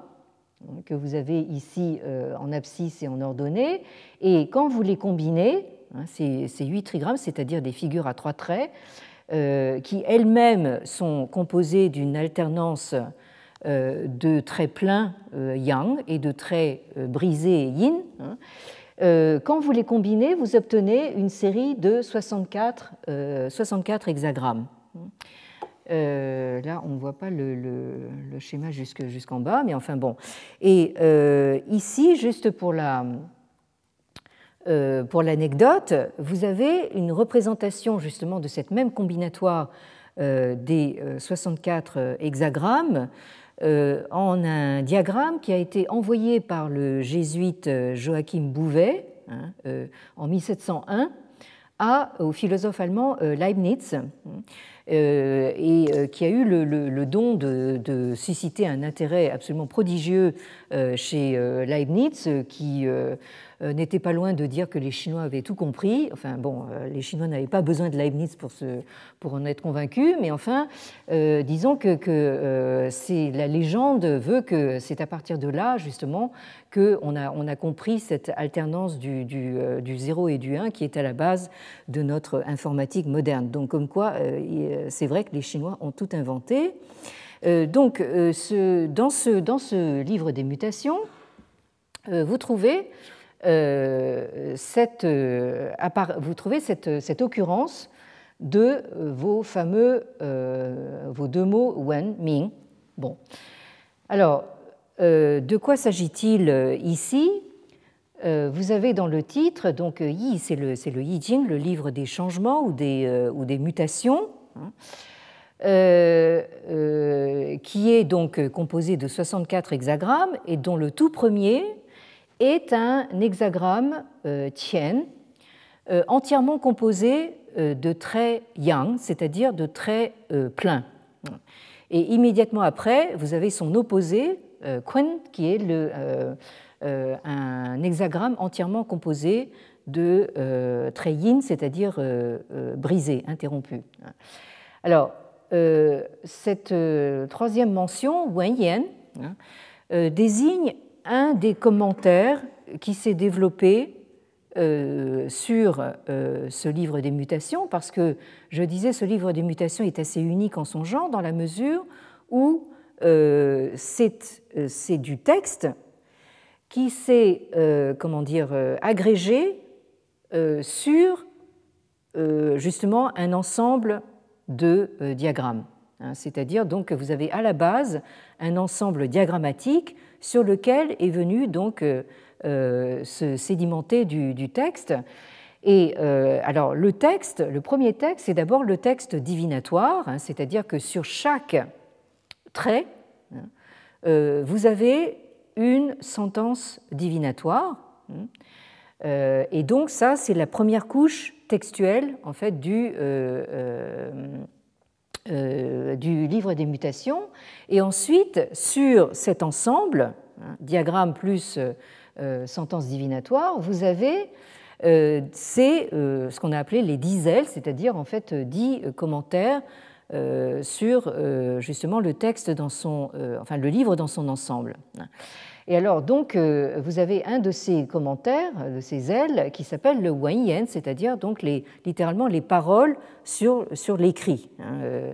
que vous avez ici en abscisse et en ordonnée. Et quand vous les combinez, hein, ces huit trigrammes, c'est-à-dire des figures à trois traits, qui elles-mêmes sont composées d'une alternance euh, de traits pleins euh, yang et de traits euh, brisés yin. Hein. Quand vous les combinez, vous obtenez une série de 64, 64 hexagrammes. Là, on ne voit pas le, schéma jusqu'en bas, mais enfin bon. Et ici, juste pour la, pour l'anecdote, vous avez une représentation justement de cette même combinatoire des 64 hexagrammes euh, en un diagramme qui a été envoyé par le jésuite euh, Joachim Bouvet hein, euh, en 1701 à, au philosophe allemand Leibniz, et qui a eu le, don de, susciter un intérêt absolument prodigieux chez Leibniz, qui euh, n'était pas loin de dire que les Chinois avaient tout compris. Enfin bon, euh, les Chinois n'avaient pas besoin de Leibniz pour, en être convaincus, mais enfin, euh, disons que, la légende veut que c'est à partir de là justement qu'on a, compris cette alternance du, du, du 0 et du 1 qui est à la base de notre informatique moderne. Donc comme quoi, c'est vrai que les Chinois ont tout inventé. Donc dans, ce, livre des mutations, vous trouvez euh, cette, euh, vous trouvez cette, occurrence de euh, vos fameux vos deux mots wen, ming. Bon. Alors, de quoi s'agit-il ici? Vous avez dans le titre, donc Yi, c'est le, le Yi Jing, le livre des changements ou des, ou des mutations. Hein, qui est donc composé de 64 hexagrammes et dont le tout premier est un hexagramme euh, tien euh, entièrement composé euh, de traits yang, c'est-à-dire de traits pleins. Et immédiatement après, vous avez son opposé, quen, qui est le, un hexagramme entièrement composé de traits yin, c'est-à-dire brisés, interrompus. Alors, cette troisième mention, wen yen, hein, désigne un des commentaires qui s'est développé euh, sur euh, ce livre des mutations, parce que je disais ce livre des mutations est assez unique en son genre dans la mesure où euh, c'est du texte qui s'est comment dire agrégé sur justement un ensemble de diagrammes. Hein. C'est-à-dire donc que vous avez à la base un ensemble diagrammatique sur lequel est venu donc euh, euh, se sédimenter du, texte. Et euh, alors le texte, le premier texte, c'est d'abord le texte divinatoire, hein, c'est-à-dire que sur chaque trait, hein, vous avez une sentence divinatoire. Hein. et donc ça, c'est la première couche textuelle en fait du euh, du livre des mutations. Et ensuite, sur cet ensemble, hein, diagramme plus euh, sentence divinatoire, vous avez euh, ce qu'on a appelé les dix ailes, c'est-à-dire en fait dix commentaires sur justement le texte dans son, enfin le livre dans son ensemble. Et alors, donc, vous avez un de ces commentaires, de ces ailes, qui s'appelle le Yen, c'est-à-dire donc littéralement les paroles sur, sur l'écrit. Hein,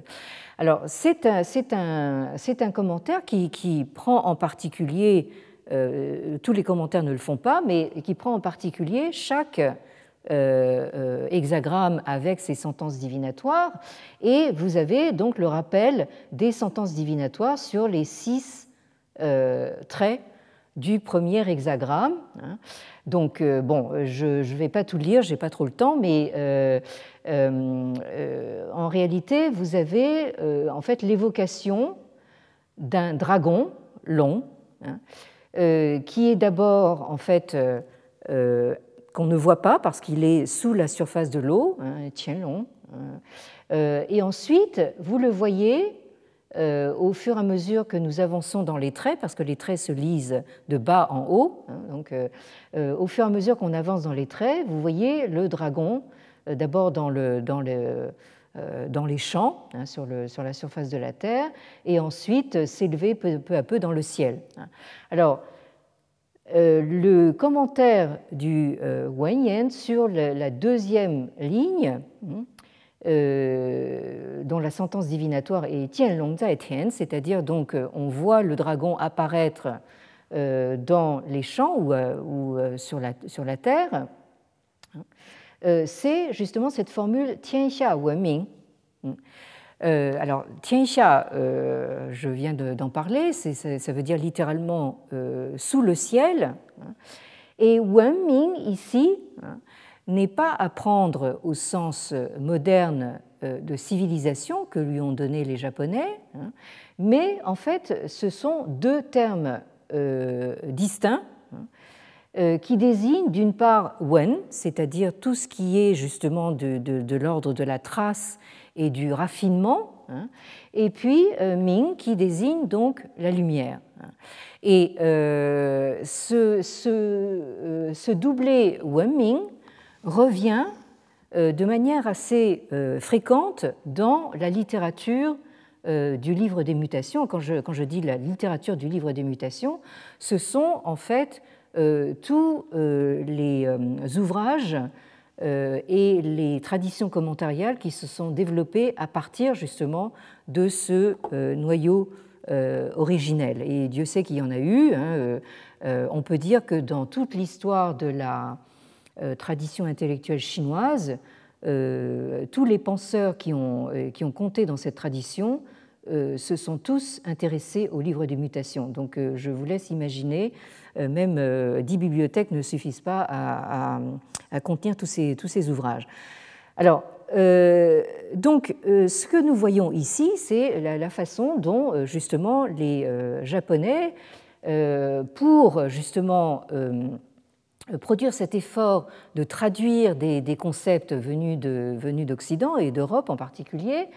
alors, c'est un, un, un, commentaire qui, qui, prend en particulier, euh, tous les commentaires ne le font pas, mais qui prend en particulier chaque euh, euh, hexagramme avec ses sentences divinatoires, et vous avez donc le rappel des sentences divinatoires sur les six traits du premier hexagramme. Hein. Donc, bon, je ne vais pas tout lire, je n'ai pas trop le temps, mais euh, euh, en réalité, vous avez euh, en fait l'évocation d'un dragon long, hein, qui est d'abord en fait qu'on ne voit pas parce qu'il est sous la surface de l'eau, hein, long, hein. et ensuite vous le voyez au fur et à mesure que nous avançons dans les traits, parce que les traits se lisent de bas en haut. donc, au fur et à mesure qu'on avance dans les traits, vous voyez le dragon euh, d'abord dans, le, dans, le, euh, dans, les champs, hein, sur, la surface de la Terre, et ensuite s'élever peu, à peu dans le ciel. Hein. Alors, euh, le commentaire du euh, sur la, deuxième ligne, hein, dont la sentence divinatoire est Tian Long Zai Tian, c'est-à-dire donc on voit le dragon apparaître dans les champs ou, sur, la, terre. Euh, c'est justement cette formule Tianxia Wenming. Euh, alors, Tianxia, euh, je viens d'en parler, ça, veut dire littéralement sous le ciel. Et Wenming, ici, hein, n'est pas à prendre au sens moderne de civilisation que lui ont donné les Japonais, hein, mais en fait, ce sont deux termes distincts euh, qui désigne d'une part wen, c'est-à-dire tout ce qui est justement de, l'ordre de la trace et du raffinement, hein, et puis euh, ming qui désigne donc la lumière. Hein. Et euh, ce, ce, ce, doublé wen-ming revient de manière assez fréquente dans la littérature du livre des mutations. Quand je, quand je dis la littérature du livre des mutations, ce sont en fait euh, tous euh, les euh, ouvrages et les traditions commentariales qui se sont développées à partir justement de ce noyau originel. Et Dieu sait qu'il y en a eu. Hein, on peut dire que dans toute l'histoire de la tradition intellectuelle chinoise, tous les penseurs qui ont, qui ont compté dans cette tradition se sont tous intéressés au livre des mutations. Donc je vous laisse imaginer euh, même euh, dix bibliothèques ne suffisent pas à, contenir tous ces, tous ces ouvrages. Alors, euh, donc, ce que nous voyons ici, c'est la, façon dont justement les Japonais, pour justement produire cet effort de traduire des, concepts venus d'Occident et d'Europe en particulier,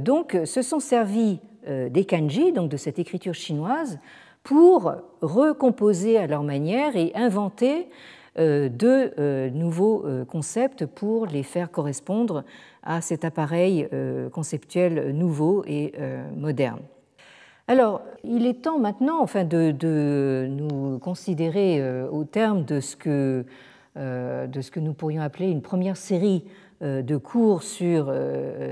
donc se sont servis des kanji, donc de cette écriture chinoise, pour recomposer à leur manière et inventer euh, de euh, nouveaux euh, concepts pour les faire correspondre à cet appareil conceptuel nouveau et moderne. Alors, il est temps maintenant enfin, de, nous considérer au terme de ce, que, de ce que nous pourrions appeler une première série de cours sur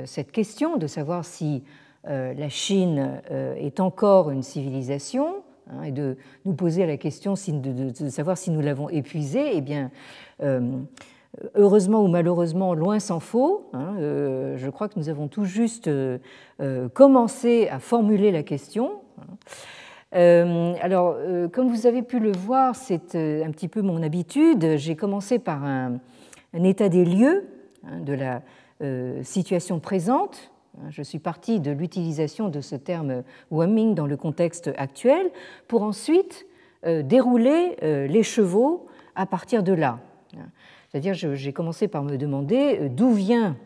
cette question, de savoir si la Chine est encore une civilisation, Hein, et de nous poser la question de, savoir si nous l'avons épuisé, eh bien, euh, heureusement ou malheureusement, loin s'en faut. Hein, euh, je crois que nous avons tout juste euh, commencé à formuler la question. alors, comme vous avez pu le voir, c'est un petit peu mon habitude. J'ai commencé par un, état des lieux hein, de la situation présente je suis parti de l'utilisation de ce terme Wemming dans le contexte actuel pour ensuite euh, dérouler euh, les chevaux à partir de là. C'est-à-dire, j'ai commencé par me demander euh, d'où vient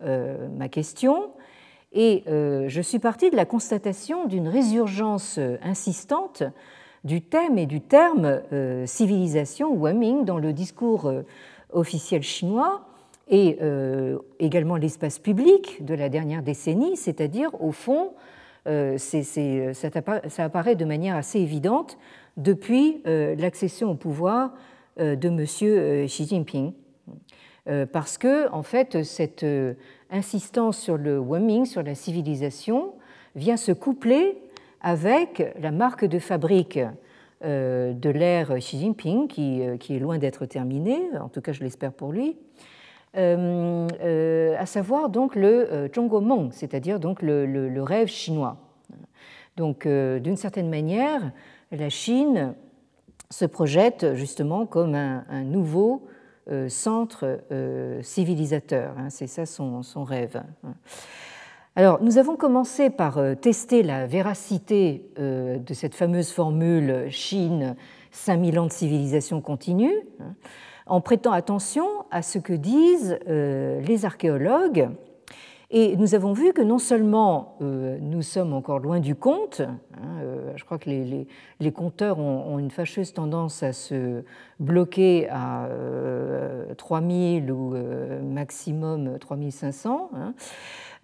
ma question, et je suis parti de la constatation d'une résurgence insistante du thème et du terme civilisation Wemming dans le discours officiel chinois et également l'espace public de la dernière décennie, c'est-à-dire au fond, ça apparaît de manière assez évidente depuis l'accession au pouvoir de M. Xi Jinping. Parce que, en fait, cette insistance sur le Weming, sur la civilisation, vient se coupler avec la marque de fabrique euh, de l'ère Xi Jinping, euh, qui, est loin d'être terminée, en tout cas je l'espère pour lui, euh, à savoir donc le Zhongguomeng, c'est-à-dire donc le, rêve chinois. Donc d'une certaine manière, la Chine se projette justement comme un, nouveau centre civilisateur. Hein, c'est ça son, son rêve. Alors, nous avons commencé par euh, tester la véracité euh, de cette fameuse formule Chine, 5000 ans de civilisation continue, hein, en prêtant attention à ce que disent euh, les archéologues. Et nous avons vu que non seulement nous sommes encore loin du compte, hein, je crois que les, compteurs ont, une fâcheuse tendance à se bloquer à 3000 ou maximum 3500,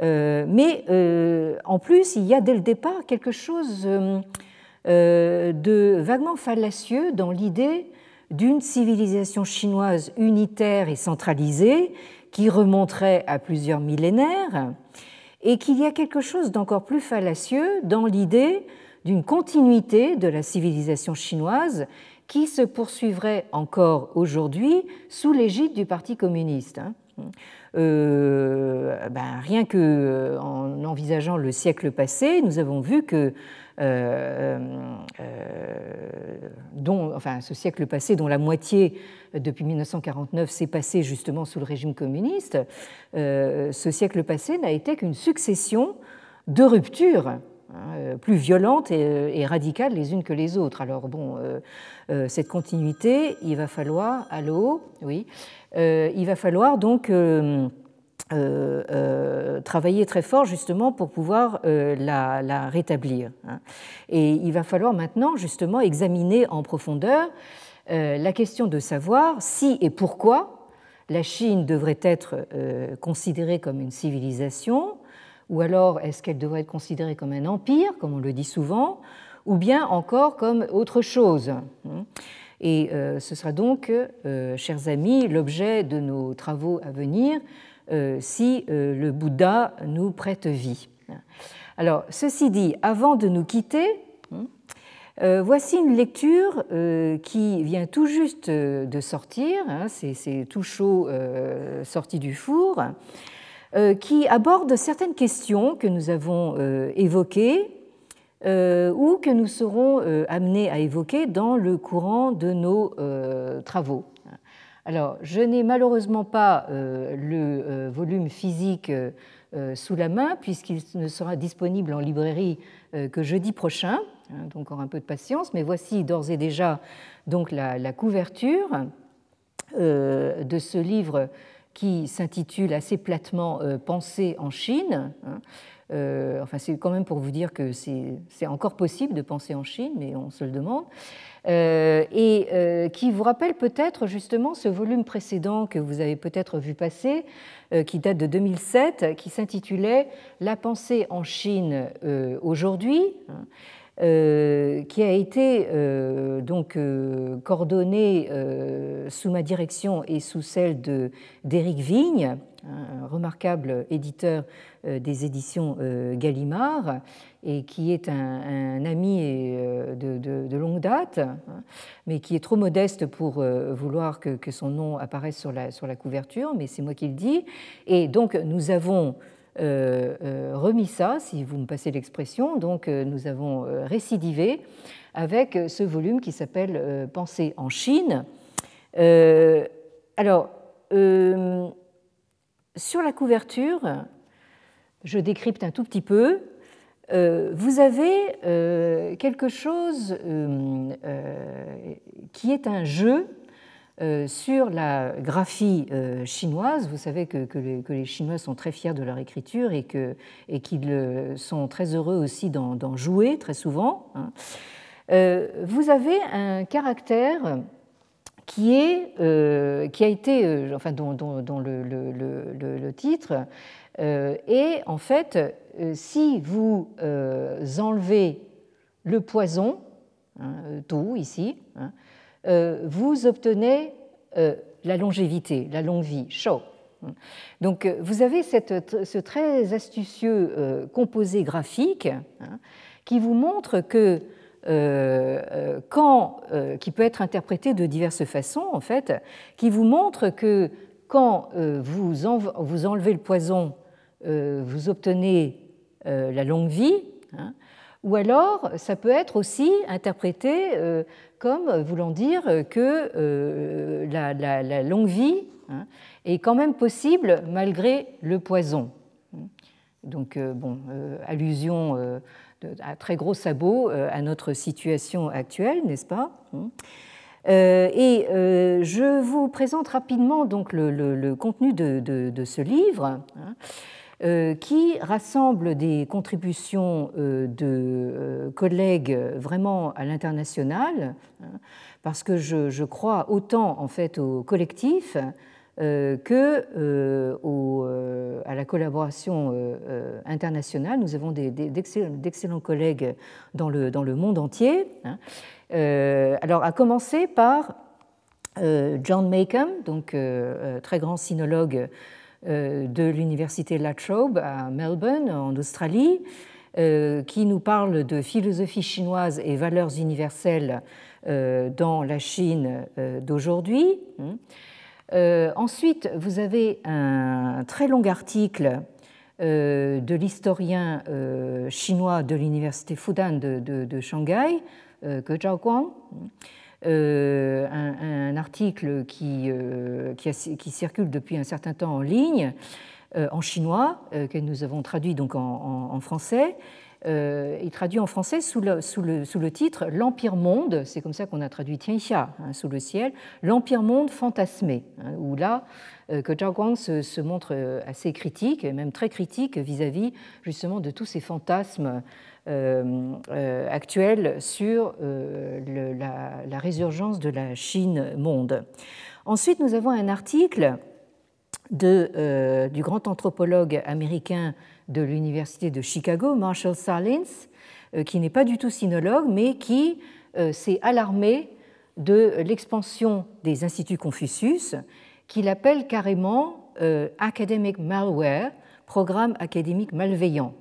euh, mais euh, en plus, il y a dès le départ quelque chose euh, de vaguement fallacieux dans l'idée d'une civilisation chinoise unitaire et centralisée qui remonterait à plusieurs millénaires, et qu'il y a quelque chose d'encore plus fallacieux dans l'idée d'une continuité de la civilisation chinoise qui se poursuivrait encore aujourd'hui sous l'égide du Parti communiste. Euh, ben, rien que euh, en envisageant le siècle passé, nous avons vu que euh, ce siècle passé, dont la moitié depuis 1949 s'est passé justement sous le régime communiste, ce siècle passé n'a été qu'une succession de ruptures hein, plus violentes et, radicales les unes que les autres. Alors bon, cette continuité, il va falloir, allô, oui, euh, il va falloir donc euh, euh, travailler très fort justement pour pouvoir la, rétablir. Hein. Et il va falloir maintenant justement examiner en profondeur la question de savoir si et pourquoi la Chine devrait être considérée comme une civilisation, ou alors est-ce qu'elle devrait être considérée comme un empire, comme on le dit souvent, ou bien encore comme autre chose. Hein? Et euh, ce sera donc, euh, chers amis, l'objet de nos travaux à venir euh, si le Bouddha nous prête vie. Alors, ceci dit, avant de nous quitter, hein, voici une lecture qui vient tout juste de sortir, hein, c'est tout chaud sorti du four, qui aborde certaines questions que nous avons évoquées euh, ou que nous serons euh, amenés à évoquer dans le courant de nos euh, travaux. Alors, je n'ai malheureusement pas le volume physique sous la main, puisqu'il ne sera disponible en librairie que jeudi prochain, hein, donc encore un peu de patience, mais voici d'ores et déjà donc la, couverture de ce livre qui s'intitule assez platement Pensée en Chine. Hein, euh, enfin, c'est quand même pour vous dire que c'est encore possible de penser en Chine, mais on se le demande. Euh, et euh, qui vous rappelle peut-être justement ce volume précédent que vous avez peut-être vu passer, qui date de 2007, qui s'intitulait La pensée en Chine aujourd'hui. Hein, qui a été donc coordonné sous ma direction et sous celle d'Éric Vigne, un remarquable éditeur euh, des éditions euh, Gallimard et qui est un, ami euh, de, longue date, mais qui est trop modeste pour vouloir que, son nom apparaisse sur la, sur la couverture, mais c'est moi qui le dis. Et donc nous avons remis ça, si vous me passez l'expression, donc nous avons récidivé avec ce volume qui s'appelle Pensée en Chine. alors, sur la couverture, je décrypte un tout petit peu. Euh, vous avez euh, quelque chose euh, qui est un jeu sur la graphie chinoise. Vous savez que, les, Chinois sont très fiers de leur écriture et qu'ils sont très heureux aussi d'en jouer très souvent. Hein. vous avez un caractère qui, a été, enfin, dont, le, le, titre est en fait si vous enlevez le poison, hein, tout ici, hein, vous obtenez la longévité, la longue vie, chaud. Donc euh, vous avez ce très astucieux euh, composé graphique hein, qui vous montre que euh, quand, qui peut être interprété de diverses façons en fait, qui vous montre que quand vous, vous, enlevez le poison, vous obtenez la longue vie, hein, ou alors ça peut être aussi interprété comme voulant dire que la, la, longue vie hein, est quand même possible malgré le poison. Donc, euh, bon, euh, allusion euh, à très gros sabot à notre situation actuelle, n'est-ce pas Et je vous présente rapidement donc le, contenu de, ce livre. Hein, qui rassemble des contributions de collègues vraiment à l'international, hein, parce que je, crois autant en fait au collectif euh, que euh, euh, à la collaboration internationale. Nous avons d'excellents collègues dans le, monde entier. Hein. alors, à commencer par John Maycomb, donc très grand sinologue de l'université La Trobe à Melbourne, en Australie, qui nous parle de philosophie chinoise et valeurs universelles dans la Chine d'aujourd'hui. Euh, ensuite, vous avez un très long article euh, de l'historien euh, chinois de l'université Fudan de, Shanghai, Ge un, article qui, qui, circule depuis un certain temps en ligne en chinois, que nous avons traduit donc en français, euh, il traduit en français sous le, sous le, sous le titre L'Empire Monde, c'est comme ça qu'on a traduit Tianxia, hein, sous le ciel, L'Empire Monde fantasmé, hein, où là, euh, que Zhao Guang se, montre euh, assez critique, et même très critique vis-à-vis justement de tous ces fantasmes actuels sur la, la, résurgence de la Chine monde. Ensuite, nous avons un article de, du grand anthropologue américain de l'Université de Chicago, Marshall Salins, euh, qui n'est pas du tout sinologue, mais qui euh, s'est alarmé de l'expansion des instituts Confucius, qu'il appelle carrément euh, Academic Malware, programme académique malveillant.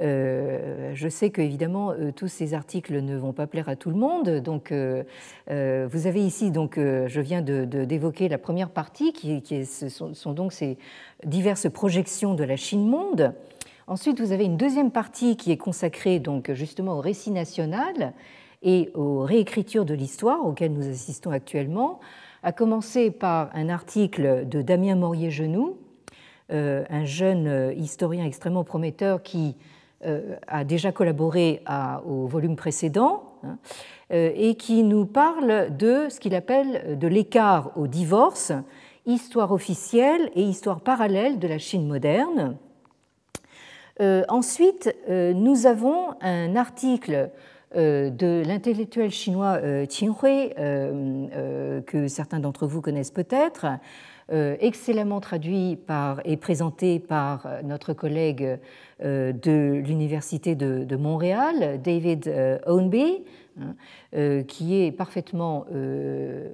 Je sais que évidemment tous ces articles ne vont pas plaire à tout le monde, donc vous avez ici donc je viens d'évoquer la première partie qui, sont, donc ces diverses projections de la Chine monde. Ensuite, vous avez une deuxième partie qui est consacrée donc justement au récit national et aux réécritures de l'histoire auxquelles nous assistons actuellement, à commencer par un article de Damien Morier-Genoux, euh, un jeune historien extrêmement prometteur qui euh, a déjà collaboré au volume précédent hein, euh, et qui nous parle de ce qu'il appelle de l'écart au divorce Histoire officielle et histoire parallèle de la Chine moderne. Euh, ensuite, euh, nous avons un article euh, de l'intellectuel chinois Qin Hui, que certains d'entre vous connaissent peut-être, excellemment traduit par, et présenté par notre collègue de l'Université de, Montréal, David Ownby, Hein, euh, qui est parfaitement euh,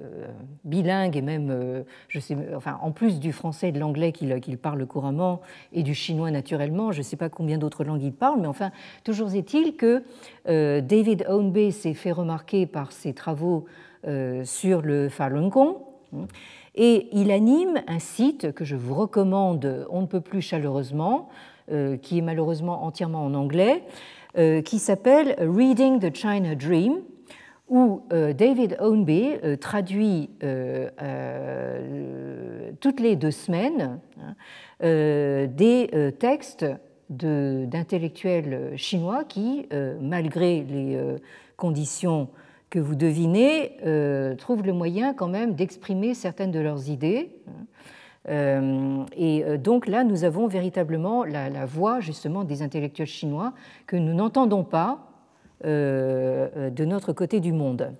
bilingue et même, euh, je sais, enfin, en plus du français et de l'anglais qu'il parle couramment et du chinois naturellement, je ne sais pas combien d'autres langues il parle, mais enfin, toujours est-il que David Ownby s'est fait remarquer par ses travaux sur le Falun Gong. Hein, et il anime un site que je vous recommande, on ne peut plus chaleureusement, qui est malheureusement entièrement en anglais, euh, qui s'appelle Reading the China Dream, où euh, David Ownby euh, traduit toutes les deux semaines hein, des textes d'intellectuels chinois qui, malgré les conditions que vous devinez, trouvent le moyen quand même d'exprimer certaines de leurs idées. Euh, et euh, donc là, nous avons véritablement la, voix justement des intellectuels chinois que nous n'entendons pas euh, de notre côté du monde.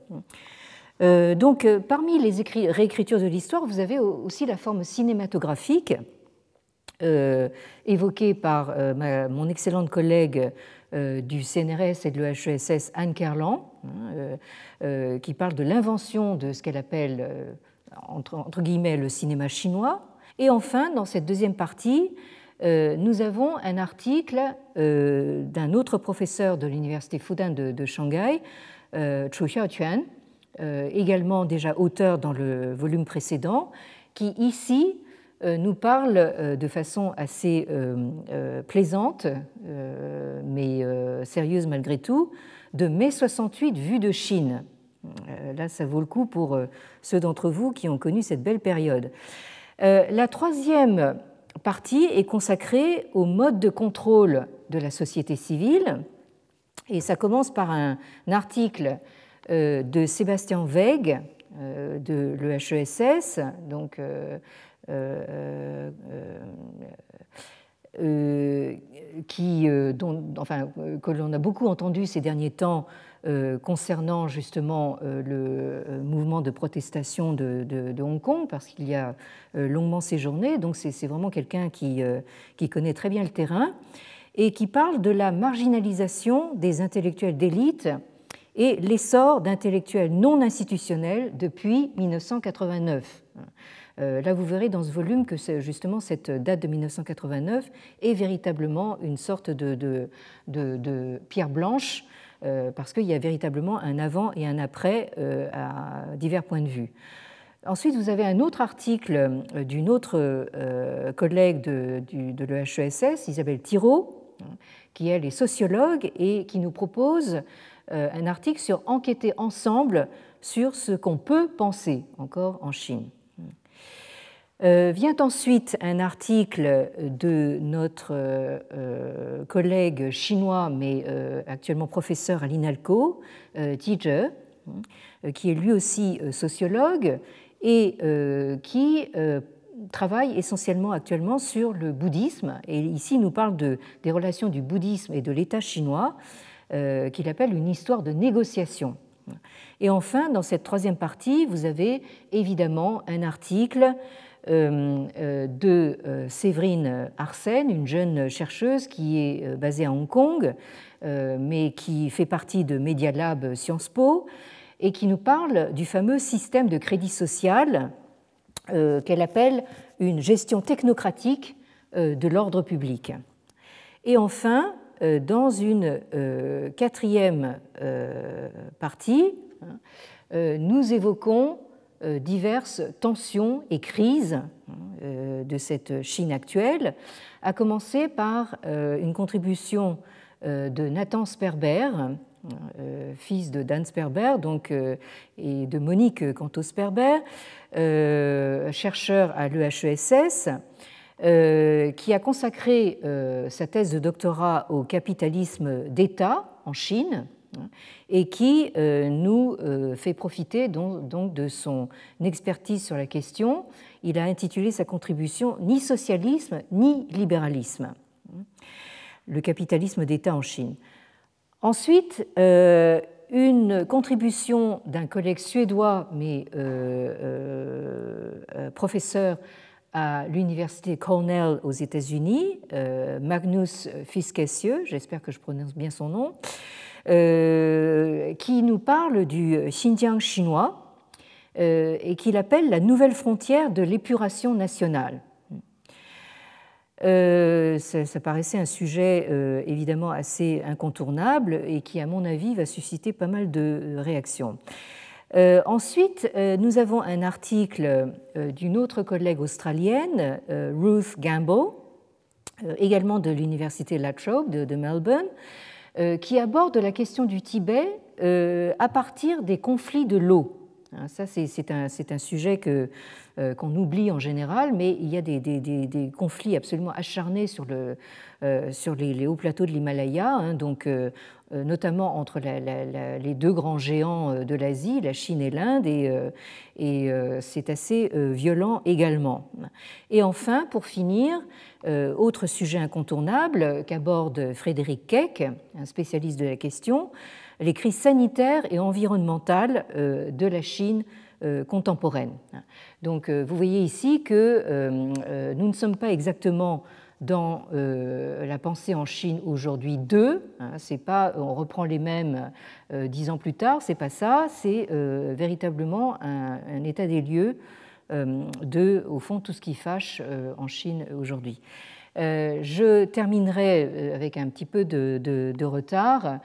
donc, parmi les réécritures de l'histoire, vous avez aussi la forme cinématographique évoquée par mon excellente collègue du CNRS et de l'EHESS, Anne Kerlan, hein, qui parle de l'invention de ce qu'elle appelle, entre, guillemets, le cinéma chinois. Et enfin, dans cette deuxième partie, euh, nous avons un article euh, d'un autre professeur de l'université Fudan de, Shanghai, euh, Chu Xiaoquan, également déjà auteur dans le volume précédent, qui ici nous parle de façon assez plaisante, mais sérieuse malgré tout, de mai 68 vue de Chine. Là, ça vaut le coup pour ceux d'entre vous qui ont connu cette belle période. La troisième partie est consacrée au mode de contrôle de la société civile. Et ça commence par un article euh, de Sébastien Weig euh, de l'EHESS, donc, euh, qui, dont, enfin, que l'on a beaucoup entendu ces derniers temps euh, concernant justement euh, le euh, mouvement de protestation de, Hong Kong, parce qu'il y a longuement séjourné. Donc c'est vraiment quelqu'un qui, qui connaît très bien le terrain et qui parle de la marginalisation des intellectuels d'élite et l'essor d'intellectuels non institutionnels depuis 1989. Là, vous verrez dans ce volume que justement cette date de 1989 est véritablement une sorte de, pierre blanche euh, parce qu'il y a véritablement un avant et un après euh, à divers points de vue. Ensuite, vous avez un autre article euh, d'une autre collègue de, de l'EHESS, Isabelle Thiraud, qui elle est sociologue et qui nous propose un article sur enquêter ensemble sur ce qu'on peut penser encore en Chine. Euh, vient ensuite un article de notre euh, collègue chinois, mais euh, actuellement professeur à l'INALCO, Ti Zhe, qui est lui aussi sociologue et qui travaille essentiellement actuellement sur le bouddhisme. Et ici, il nous parle de, des relations du bouddhisme et de l'État chinois, qu'il appelle une histoire de négociation. Et enfin, dans cette troisième partie, vous avez évidemment un article de euh, Séverine Arsène, une jeune chercheuse qui est basée à Hong Kong, mais qui fait partie de Media Lab Sciences Po, et qui nous parle du fameux système de crédit social qu'elle appelle une gestion technocratique de l'ordre public. Et enfin, dans une quatrième partie, hein, nous évoquons euh, diverses tensions et crises euh, de cette Chine actuelle, à commencer par euh, une contribution de Nathan Sperber, fils de Dan Sperber donc, et de Monique Canto-Sperber, chercheur à l'EHESS, qui a consacré sa thèse de doctorat au capitalisme d'État en Chine et qui euh, nous euh, fait profiter donc de son expertise sur la question. Il a intitulé sa contribution Ni socialisme ni libéralisme, le capitalisme d'État en Chine. Ensuite, euh, une contribution d'un collègue suédois, mais professeur à l'université Cornell aux États-Unis, Magnus Fiskesieux, j'espère que je prononce bien son nom, qui nous parle du Xinjiang chinois euh, et qu'il appelle la nouvelle frontière de l'épuration nationale. Euh, ça, paraissait un sujet évidemment assez incontournable et qui, à mon avis, va susciter pas mal de réactions. ensuite, nous avons un article d'une autre collègue australienne, Ruth Gamble, également de l'université La Trobe de Melbourne, euh, qui aborde la question du Tibet euh, à partir des conflits de l'eau. Hein, ça, c'est un, sujet que qu'on oublie en général, mais il y a des, conflits absolument acharnés sur, sur les, hauts plateaux de l'Himalaya, hein, donc notamment entre les deux grands géants de l'Asie, la Chine et l'Inde, et, et c'est assez violent également. Et enfin, pour finir, autre sujet incontournable qu'aborde Frédéric Keck, un spécialiste de la question, les crises sanitaires et environnementales euh, de la Chine euh, contemporaine. Donc euh, vous voyez ici que nous ne sommes pas exactement dans la pensée en Chine aujourd'hui deux. Hein, c'est pas on reprend les mêmes dix ans plus tard, c'est pas ça. C'est véritablement un, état des lieux de au fond tout ce qui fâche en Chine aujourd'hui. je terminerai avec un petit peu de retard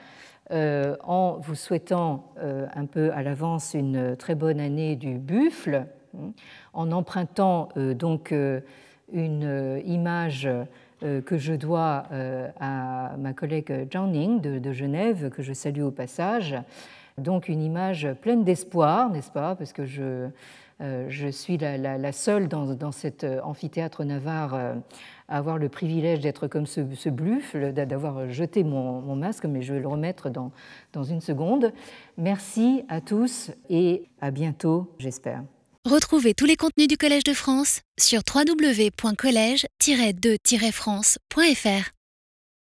euh, en vous souhaitant euh, un peu à l'avance une très bonne année du buffle, hein, en empruntant euh, donc une image que je dois à ma collègue Ning de, Genève, que je salue au passage. Donc une image pleine d'espoir, n'est-ce pas? Parce que je, je suis la, seule dans, dans, cet amphithéâtre navarre avoir le privilège d'être comme ce, ce d'avoir jeté mon, masque, mais je vais le remettre dans, dans une seconde. Merci à tous et à bientôt, j'espère. Retrouvez tous les contenus du Collège de France sur www.colège-2-france.fr.